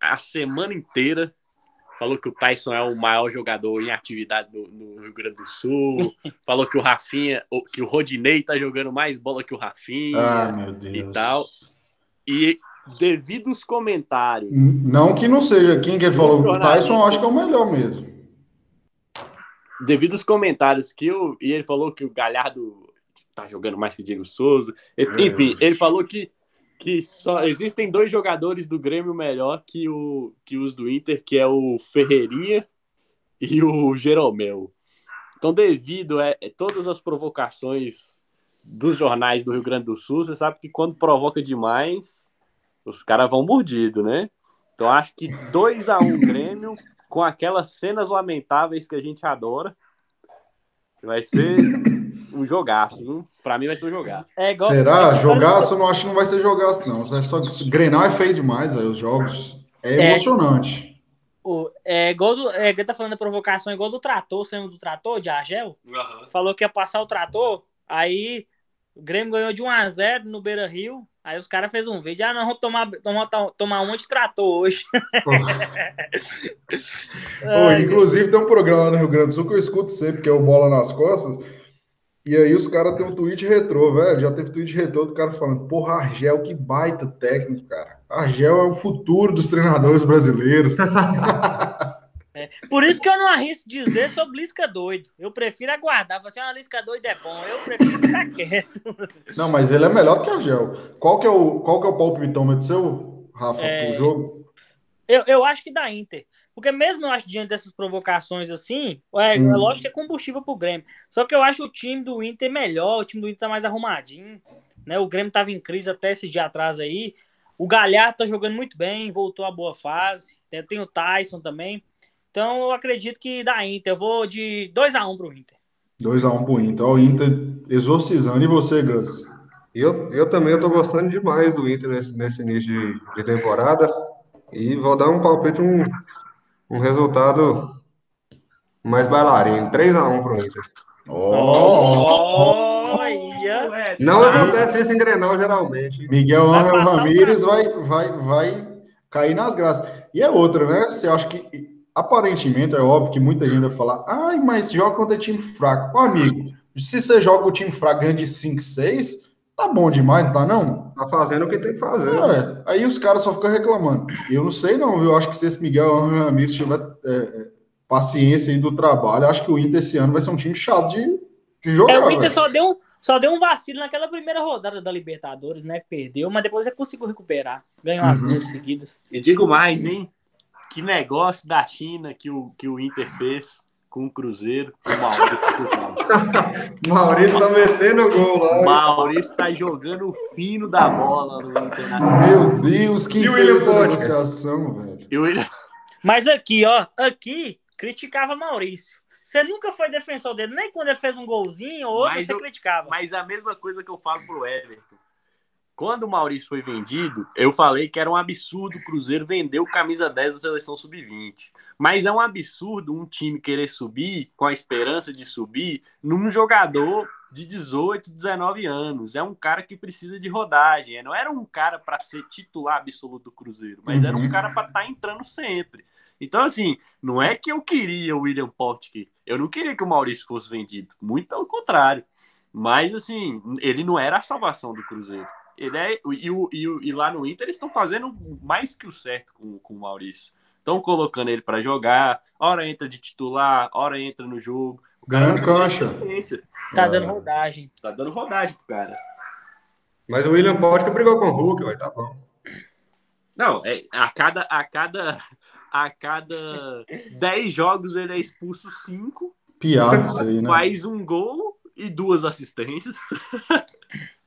a semana inteira. Falou que o Tyson é o maior jogador em atividade no, no Rio Grande do Sul. falou que o Rafinha, o- que o Rodinei tá jogando mais bola que o Rafinha. Ah, meu Deus. e tal. E devido aos comentários, Não que não seja. Quem que ele falou? O. Tyson acho que é o melhor mesmo. devido aos comentários que o e ele falou que o Galhardo tá jogando mais que Diego Souza. E- É. Enfim, ele falou que que só existem dois jogadores do Grêmio melhor que o que os do Inter, que é o Ferreirinha e o Jeromel. Então, devido a todas as provocações dos jornais do Rio Grande do Sul, você sabe que quando provoca demais, os caras vão mordido, né? Então, acho que 2 a 1 Grêmio, com aquelas cenas lamentáveis que a gente adora, vai ser um jogaço, viu? Pra mim vai ser um jogaço. É igual, Será? Jogaço, eu não acho que não vai ser jogaço, não. É só que Grenal é feio demais, velho, os jogos. É É. emocionante. do- É igual do. É, tá falando da provocação igual do trator, você lembra do trator de Argel? Falou que ia passar o trator, aí o Grêmio ganhou de 1x0 no Beira Rio. Aí os caras fez um vídeo, ah, nós vamos tomar, tomar, tomar um monte de trator hoje. Pô, inclusive, tem um programa lá no Rio Grande do Sul que eu escuto sempre, que é o Bola nas Costas. E aí os caras têm um tweet retrô, velho. Já teve tweet retrô do cara falando, porra, Argel, que baita técnico, cara. Argel é o futuro dos treinadores brasileiros. Por isso que eu não arrisco dizer sobre Lisca doido. Eu prefiro aguardar. Você, ah, Lisca doido é bom. Eu prefiro ficar quieto. Não, mas ele é melhor do que Argel. Qual que é o, qual que é o palpitômetro seu, Rafa, É. pro jogo? Eu, eu acho que da Inter. Porque mesmo eu acho diante dessas provocações assim, é, é Hum. lógico que é combustível pro Grêmio. Só que eu acho o time do Inter melhor, o time do Inter tá mais arrumadinho. Né? O Grêmio tava em crise até esse dia atrás aí. O Galhardo tá jogando muito bem, voltou à boa fase. Tem, tem o Tyson também. Então eu acredito que da Inter. Eu vou de 2x1 pro Inter. 2x1 pro Inter. Ó, o Inter exorcizando. E você, Gus? Eu, eu também estou gostando demais do Inter nesse, nesse início de, de temporada. E vou dar um palpite, um, um resultado mais bailarino. 3x1 pro Inter. Olha! Não acontece isso em Grenal, geralmente. Miguel o Ramírez vai, vai, vai cair nas graças. E é outra, né? Você acha que, aparentemente, é óbvio que muita gente vai falar, ai, mas joga contra time fraco. Ô, amigo, se você joga o time fraco ganha de 5, 6, tá bom demais, não tá não? Tá fazendo o que tem que fazer. É, aí os caras só ficam reclamando. Eu não sei não, viu? Eu acho que se esse Miguel Ramírez tiver é, é, paciência aí do trabalho, acho que o Inter esse ano vai ser um time chato de, de jogar. É, o Inter só deu, um- só deu um vacilo naquela primeira rodada da Libertadores, né? Perdeu, mas depois ele conseguiu recuperar. Ganhou as Uhum. duas seguidas. E digo mais, hein? Que negócio da China que o, que o Inter fez com com o Cruzeiro, o Maurício Maurício tá metendo gol lá. Maurício tá jogando o fino da bola no Internacional. Meu Deus, que essa negociação, velho. E William... Mas aqui, ó, aqui criticava Maurício. Você nunca foi defensor dele, nem quando ele fez um golzinho ou outro, mas você eu, criticava. Mas a mesma coisa que eu falo pro Everton. Quando o Maurício foi vendido, eu falei que era um absurdo o Cruzeiro vender o camisa 10 da seleção sub-20. Mas é um absurdo um time querer subir com a esperança de subir num jogador de 18, 19 anos. É um cara que precisa de rodagem. Não era um cara para ser titular absoluto do Cruzeiro, mas uhum. era um uhum. cara para estar tá entrando sempre. Então, assim, não é que eu queria o William Potker. Eu não queria que o Maurício fosse vendido. Muito pelo contrário. Mas, assim, ele não era a salvação do Cruzeiro. Ele é, e, o, e, o, e lá no Inter eles estão fazendo mais que o certo com, com o Maurício. Estão colocando ele para jogar, hora entra de titular, hora entra no jogo. Ganhando cancha. Tá dando rodagem. Tá dando rodagem pro cara. Mas o William Potker brigou com o Hulk, vai tá bom. Não, é, a cada a cada a cada 10 jogos ele é expulso 5. Piada isso aí, né? Faz um gol e duas assistências.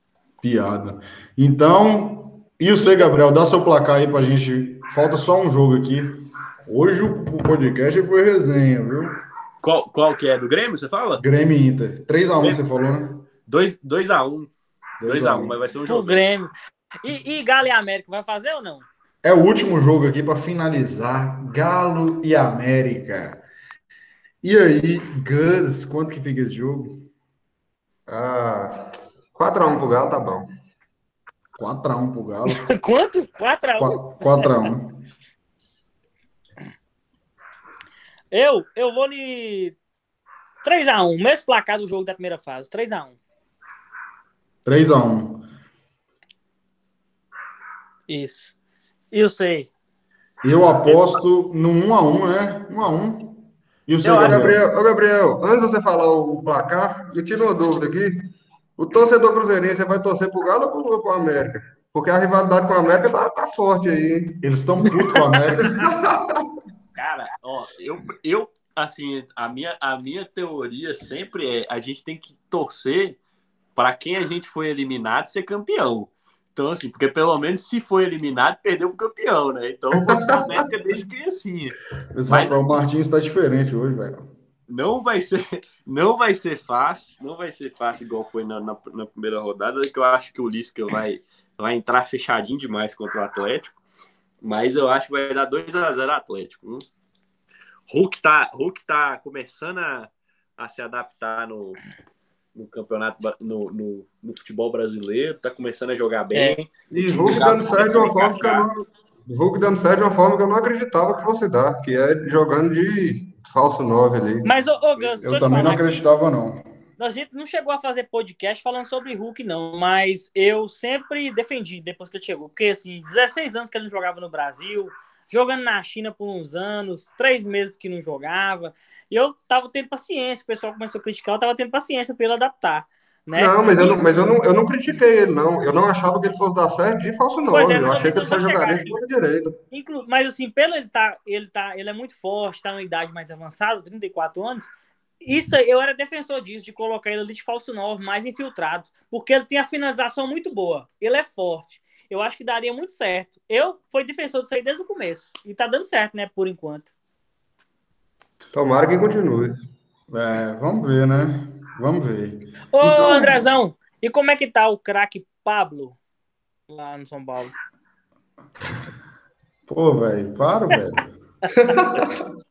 Piada. Então, e você, Gabriel, dá seu placar aí pra gente. Falta só um jogo aqui. Hoje o podcast foi resenha, viu? Qual, qual que é? Do Grêmio, você fala? Grêmio Inter. 3x1 você falou, né? 2x1. 2x1, mas vai ser um jogo. O Grêmio. E, e Galo e América, vai fazer ou não? É o último jogo aqui para finalizar. Galo e América. E aí, Gus, quanto que fica esse jogo? Ah, 4x1 pro Galo, tá bom. 4x1 pro Galo. Quanto? 4x1. 4x1. Eu, eu vou lhe. 3x1. Mesmo placar do jogo da primeira fase. 3x1. 3x1. Isso. Eu sei. Eu aposto no 1x1, né? 1x1. E o seu, Gabriel? Ô, Gabriel, antes de você falar o placar, me tira uma dúvida aqui. O torcedor cruzeirense vai torcer pro Galo ou pro América? Porque a rivalidade com a América tá, tá forte aí. Eles estão putos com a América. Cara, ó, eu, eu assim, a minha, a minha teoria sempre é a gente tem que torcer para quem a gente foi eliminado ser campeão. Então, assim, porque pelo menos se foi eliminado, perdeu o campeão, né? Então você América desde criancinha. Mas, Mas assim, o Martins está diferente hoje, velho não vai ser não vai ser fácil, não vai ser fácil igual foi na, na, na primeira rodada, que eu acho que o Lisca vai, vai entrar fechadinho demais contra o Atlético, mas eu acho que vai dar 2 a 0 Atlético. Viu? Hulk tá, Hulk tá começando a, a se adaptar no, no campeonato, no, no, no, futebol brasileiro, tá começando a jogar bem. É. E Hulk dando certo de uma forma que eu não, Hulk dando certo de uma forma que eu não acreditava que fosse dar, que é jogando de falso 9 ali. Mas, ô, ô Gus, eu também não acreditava, não. A gente não chegou a fazer podcast falando sobre Hulk, não, mas eu sempre defendi depois que ele chegou. Porque, assim, 16 anos que ele não jogava no Brasil, jogando na China por uns anos, três meses que não jogava, e eu tava tendo paciência, o pessoal começou a criticar, eu tava tendo paciência para ele adaptar. Né? Não, mas, eu não, mas eu, não, eu não critiquei ele, não. Eu não achava que ele fosse dar certo de falso 9. É, eu achei que ele só jogaria de ponta direita. Mas assim, pelo ele tá, ele tá, ele é muito forte, tá numa idade mais avançada, 34 anos. Isso eu era defensor disso, de colocar ele ali de falso 9, mais infiltrado, porque ele tem a finalização muito boa. Ele é forte. Eu acho que daria muito certo. Eu fui defensor disso aí desde o começo. E tá dando certo, né, por enquanto. Tomara que continue. É, vamos ver, né? Vamos ver. Ô, então... Andrezão, e como é que tá o craque Pablo lá no São Paulo? Pô, velho, para, velho.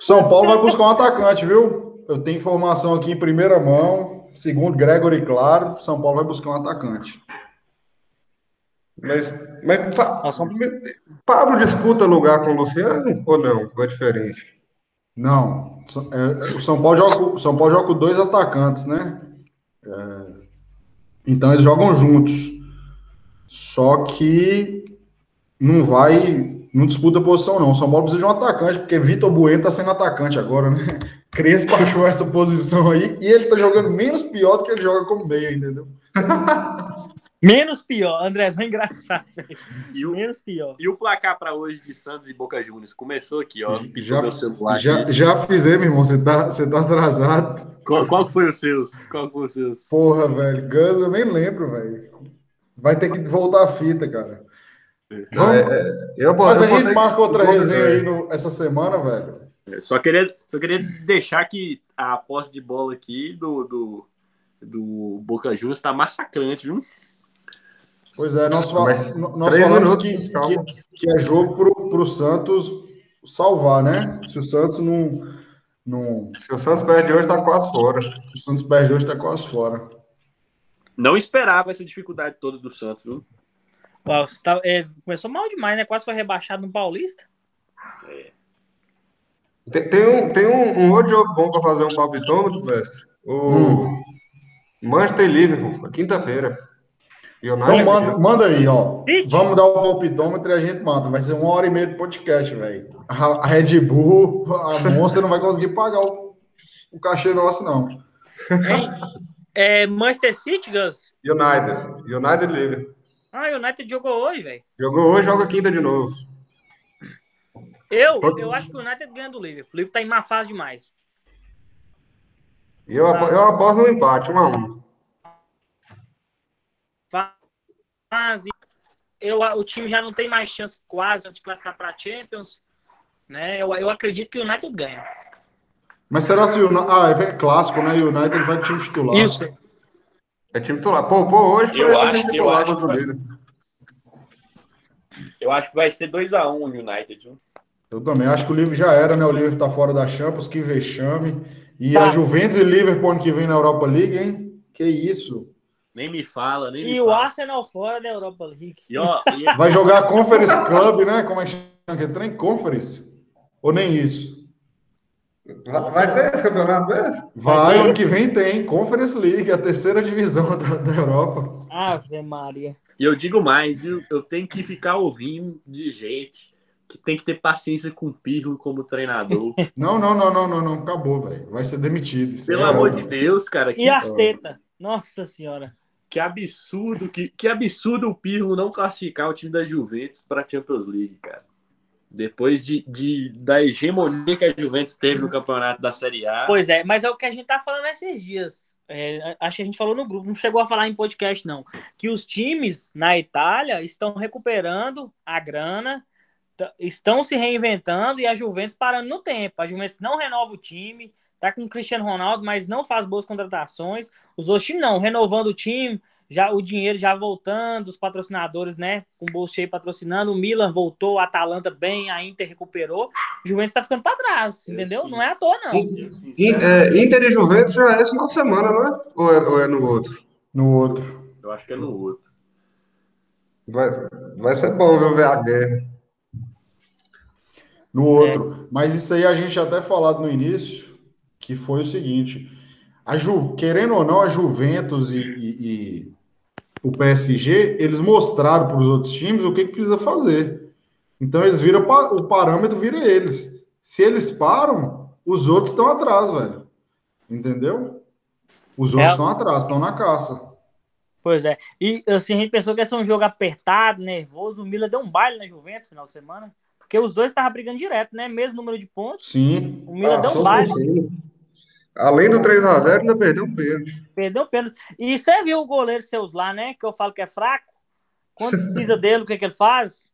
São Paulo vai buscar um atacante, viu? Eu tenho informação aqui em primeira mão. Segundo Gregory Claro, São Paulo vai buscar um atacante. Mas, mas Nossa, Pablo disputa lugar com o Luciano ou não? Ou é diferente? Não, é, o São Paulo joga, São Paulo joga com dois atacantes, né? É, então eles jogam juntos. Só que não vai, não disputa posição não. O São Paulo precisa de um atacante, porque Vitor Bueno tá sendo atacante agora, né? Crespo achou essa posição aí e ele tá jogando menos pior do que ele joga como meio, entendeu? Menos pior, Andrezão é engraçado. E o, Menos pior. E o placar para hoje de Santos e Boca Juniors? Começou aqui, ó. Já, já, já fizemos, irmão. Você tá, você tá atrasado. Qual, qual foi os seus? Qual foi os seus? Porra, velho. Gus, eu nem lembro, velho. Vai ter que voltar a fita, cara. Vamos... É, é, eu, Mas eu a gente marca outra resenha aí no, essa semana, velho. É, só queria, só queria deixar que a posse de bola aqui do, do, do Boca Juniors está massacrante, viu? Pois é, nós, nós falamos minutos, que, que, que, é jogo para o Santos salvar, né? Se o Santos não, não. Se o Santos perde hoje, está quase fora. Se o Santos perde hoje, está quase fora. Não esperava essa dificuldade toda do Santos, viu? Uau, tá, é, começou mal demais, né? Quase foi rebaixado no Paulista. É. Tem, tem, um, tem um, um, outro jogo bom para fazer um palpitômetro, mestre. O hum. Manchester e Liverpool, quinta-feira. Então manda, manda, aí, ó. Vamos dar o palpitômetro e a gente mata. Vai ser uma hora e meia de podcast, velho. A, Red Bull, a Monster não vai conseguir pagar o, o cachê nosso, não. É, Manchester City, Gus? United. United Liverpool. Ah, o United jogou hoje, velho. Jogou hoje, joga quinta de novo. Eu, eu acho que o United ganha do Liverpool. O Liverpool tá em má fase demais. Eu, eu aposto no empate, 1 a 1 fase. Eu, o time já não tem mais chance quase de classificar para Champions. Né? Eu, eu acredito que o United ganha. Mas será se o Ah, é clássico, né? O United vai time titular. Isso. É time titular. Pô, pô hoje eu é acho, eu acho, que vai... eu acho que vai ser 2x1 um, o United. Viu? Eu também acho que o Liverpool já era, né? O Liverpool tá fora da Champions, que vexame. E tá. a Juventus e Liverpool ano que vem na Europa League, hein? Que isso. Nem me fala, nem e me o fala. Arsenal fora da Europa League. E, ó, e... Vai jogar Conference Club, né? Como é que chama? Trem Conference? Ou nem isso? Vai ter esse campeonato mesmo? Vai, ano que vem tem. Conference League, a terceira divisão da, da Europa. Ave Maria. E eu digo mais, viu? Eu tenho que ficar ouvindo de gente que tem que ter paciência com o Pirlo como treinador. Não, não, não, não, não, não. Acabou, velho. Vai ser demitido. Pelo é amor de Deus, cara. E Arteta? Nossa senhora. Que absurdo, que, que absurdo o Pirlo não classificar o time da Juventus para a Champions League, cara. Depois de, de, da hegemonia que a Juventus teve no campeonato da Série A. Pois é, mas é o que a gente tá falando esses dias. É, acho que a gente falou no grupo, não chegou a falar em podcast, não. Que os times na Itália estão recuperando a grana, estão se reinventando e a Juventus parando no tempo. A Juventus não renova o time, tá com o Cristiano Ronaldo, mas não faz boas contratações. Os outros times não, renovando o time, já o dinheiro já voltando, os patrocinadores, né, com o bolso cheio patrocinando, o Milan voltou, a Atalanta bem, a Inter recuperou, o Juventus tá ficando para trás, entendeu? Não é à toa, não. é, Inter e Juventus já é esse final de semana, não é? Ou, é? ou é no outro? No outro. Eu acho que é no outro. Vai, vai ser bom, viu, ver a guerra. No outro. É. Mas isso aí a gente até falado no início, que foi o seguinte: a Ju, querendo ou não, a Juventus e, e, e o PSG, eles mostraram para os outros times o que, que, precisa fazer. Então eles viram o parâmetro vira eles. Se eles param, os outros estão atrás, velho. Entendeu? Os outros é. estão atrás, estão na caça. Pois é. E assim, a gente pensou que ia ser um jogo apertado, nervoso. O Mila deu um baile na Juventus no final de semana. Porque os dois estavam brigando direto, né? Mesmo número de pontos. Sim. O Mila ah, deu um baile. Além do 3x0, ainda perdeu um pênalti. Perdeu um pênalti. E você viu o goleiro seus lá, né? Que eu falo que é fraco. Quando precisa dele, o que, é que ele faz?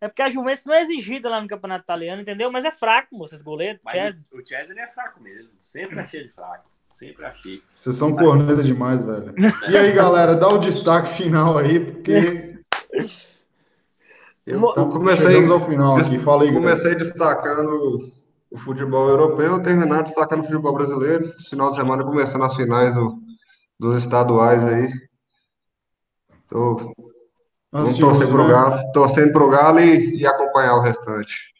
É porque a Juventus não é exigida lá no Campeonato Italiano, entendeu? Mas é fraco, moço, esse goleiro. Mas o Chesney é fraco mesmo. Sempre achei ele fraco. Sempre achei. Vocês são corneta demais, velho. E aí, galera, dá o destaque final aí, porque. Eu então, comecei, ao final aqui. Fala aí, comecei destacando o futebol europeu, terminar destacando o futebol brasileiro. Final de semana começando as finais do, dos estaduais aí. Tô, Vamos torcer pro né? Galo, torcendo pro Galo e, e acompanhar o restante.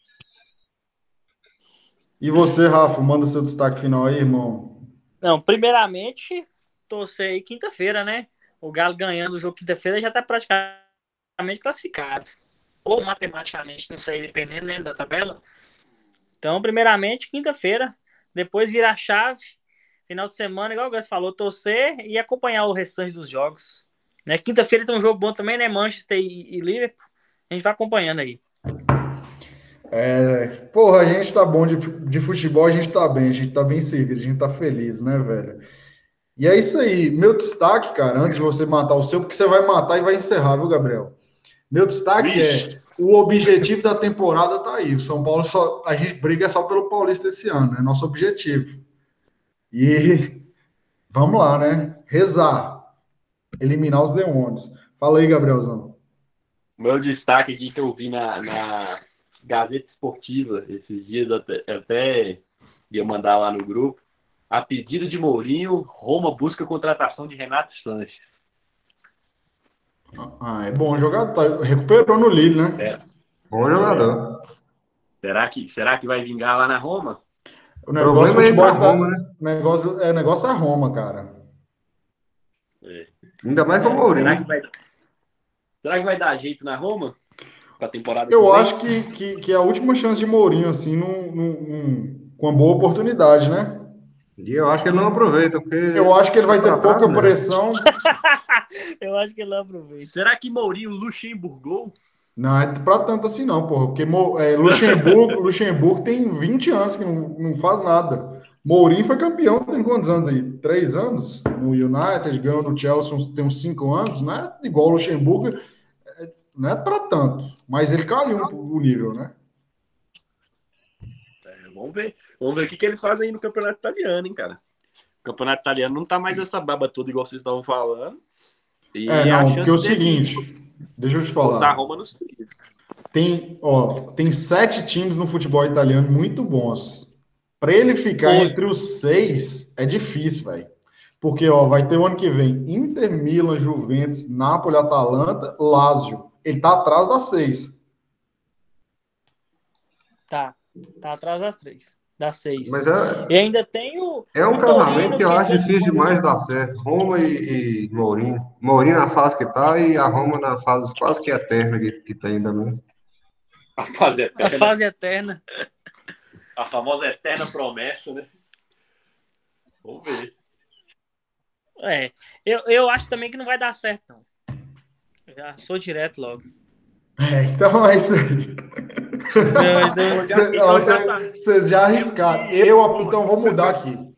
E você, Rafa, manda seu destaque final aí, irmão. Não, primeiramente, torcer aí quinta-feira, né? O Galo ganhando o jogo quinta-feira já tá praticamente classificado. Ou matematicamente, não sei, dependendo né, da tabela. Então, primeiramente, quinta-feira, depois virar a chave, final de semana, igual o Gus falou, torcer e acompanhar o restante dos jogos. Né? Quinta-feira tem um jogo bom também, né? Manchester e, e Liverpool. A gente vai acompanhando aí. É, porra, a gente tá bom de, de futebol, a gente tá bem, a gente tá bem servido, a gente tá feliz, né, velho? E é isso aí. Meu destaque, cara, antes de você matar o seu, porque você vai matar e vai encerrar, viu, Gabriel? Meu destaque é o objetivo da temporada tá aí. O São Paulo só. A gente briga só pelo Paulista esse ano, é nosso objetivo. E vamos lá, né? Rezar. Eliminar os demônios. Fala aí, Gabrielzão. Meu destaque aqui que eu vi na, na Gazeta Esportiva esses dias, até, até ia mandar lá no grupo. A pedido de Mourinho, Roma busca contratação de Renato Sanches. Ah, é bom jogador. Tá, recuperou no Lille, né? É. Bom jogador. Será que, será que vai vingar lá na Roma? O negócio o é futebol é Roma, tá, né? negócio, é, negócio é Roma, cara. É. Ainda mais com o Mourinho. Será que, vai, será que vai dar jeito na Roma? Pra temporada Eu que acho que, que, que, é a última chance de Mourinho, assim, num, num, com uma boa oportunidade, né? E eu acho que ele não aproveita, porque. Eu acho que ele vai ter pouca né? pressão. eu acho que ele não aproveita. Será que Mourinho Luxemburgou? Não, é pra tanto assim, não, porra. Porque é, Luxemburgo, Luxemburgo tem 20 anos que não, não faz nada. Mourinho foi campeão tem quantos anos aí? Três anos no United, ganhou no Chelsea tem uns cinco anos, não é igual o Luxemburgo, é, não é para tanto, mas ele caiu o nível, né? É, vamos ver. Vamos ver o que, que eles fazem aí no campeonato italiano, hein, cara. O campeonato italiano não tá mais essa baba toda igual vocês estavam falando. E é, não, porque é o seguinte, deixa eu te falar. Roma nos tem, ó, tem sete times no futebol italiano muito bons. Para ele ficar entre os seis é difícil, velho. Porque ó, vai ter o ano que vem Inter, Milan, Juventus, Napoli, Atalanta, Lazio. Ele tá atrás das seis. Tá, tá atrás das três das seis. Mas é, e ainda tem o. É um o casamento que eu acho difícil demais de dar certo. Roma e, e Mourinho. Mourinho na fase que tá e a Roma na fase quase que eterna que, que tem também. A fase eterna. A fase eterna. A famosa eterna promessa, né? Vamos ver. É, eu, eu acho também que não vai dar certo, não. Já sou direto logo. É, então é isso aí. Vocês já arriscaram. Eu, então, vou mudar aqui.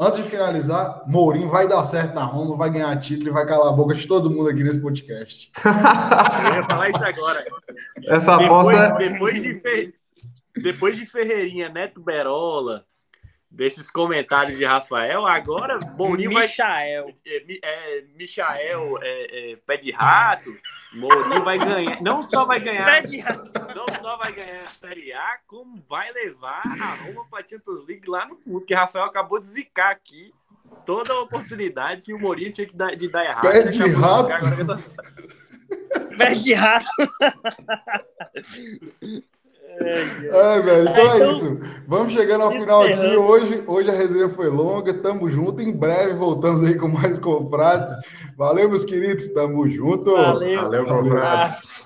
Antes de finalizar, Mourinho vai dar certo na Roma, vai ganhar título e vai calar a boca de todo mundo aqui nesse podcast. Eu ia falar isso agora. Essa depois, aposta... É- depois, de, depois de Ferreirinha, Neto Berola, desses comentários de Rafael, agora Mourinho Michael. vai. É, é, Michael é, é, pé de rato, Mourinho vai ganhar. Não só vai ganhar. Não só vai ganhar a Série A, como vai levar a Roma para a Champions League lá no fundo, que Rafael acabou de zicar aqui toda a oportunidade que o Mourinho tinha que dar, de dar errado. Pé de rato. Pé de rato. É, velho, então é, então, isso. Vamos chegando ao final aqui. Hoje, hoje a resenha foi longa. Tamo junto. Em breve voltamos aí com mais confrades. Valeu, meus queridos. Tamo junto. Valeu, Valeu confrades.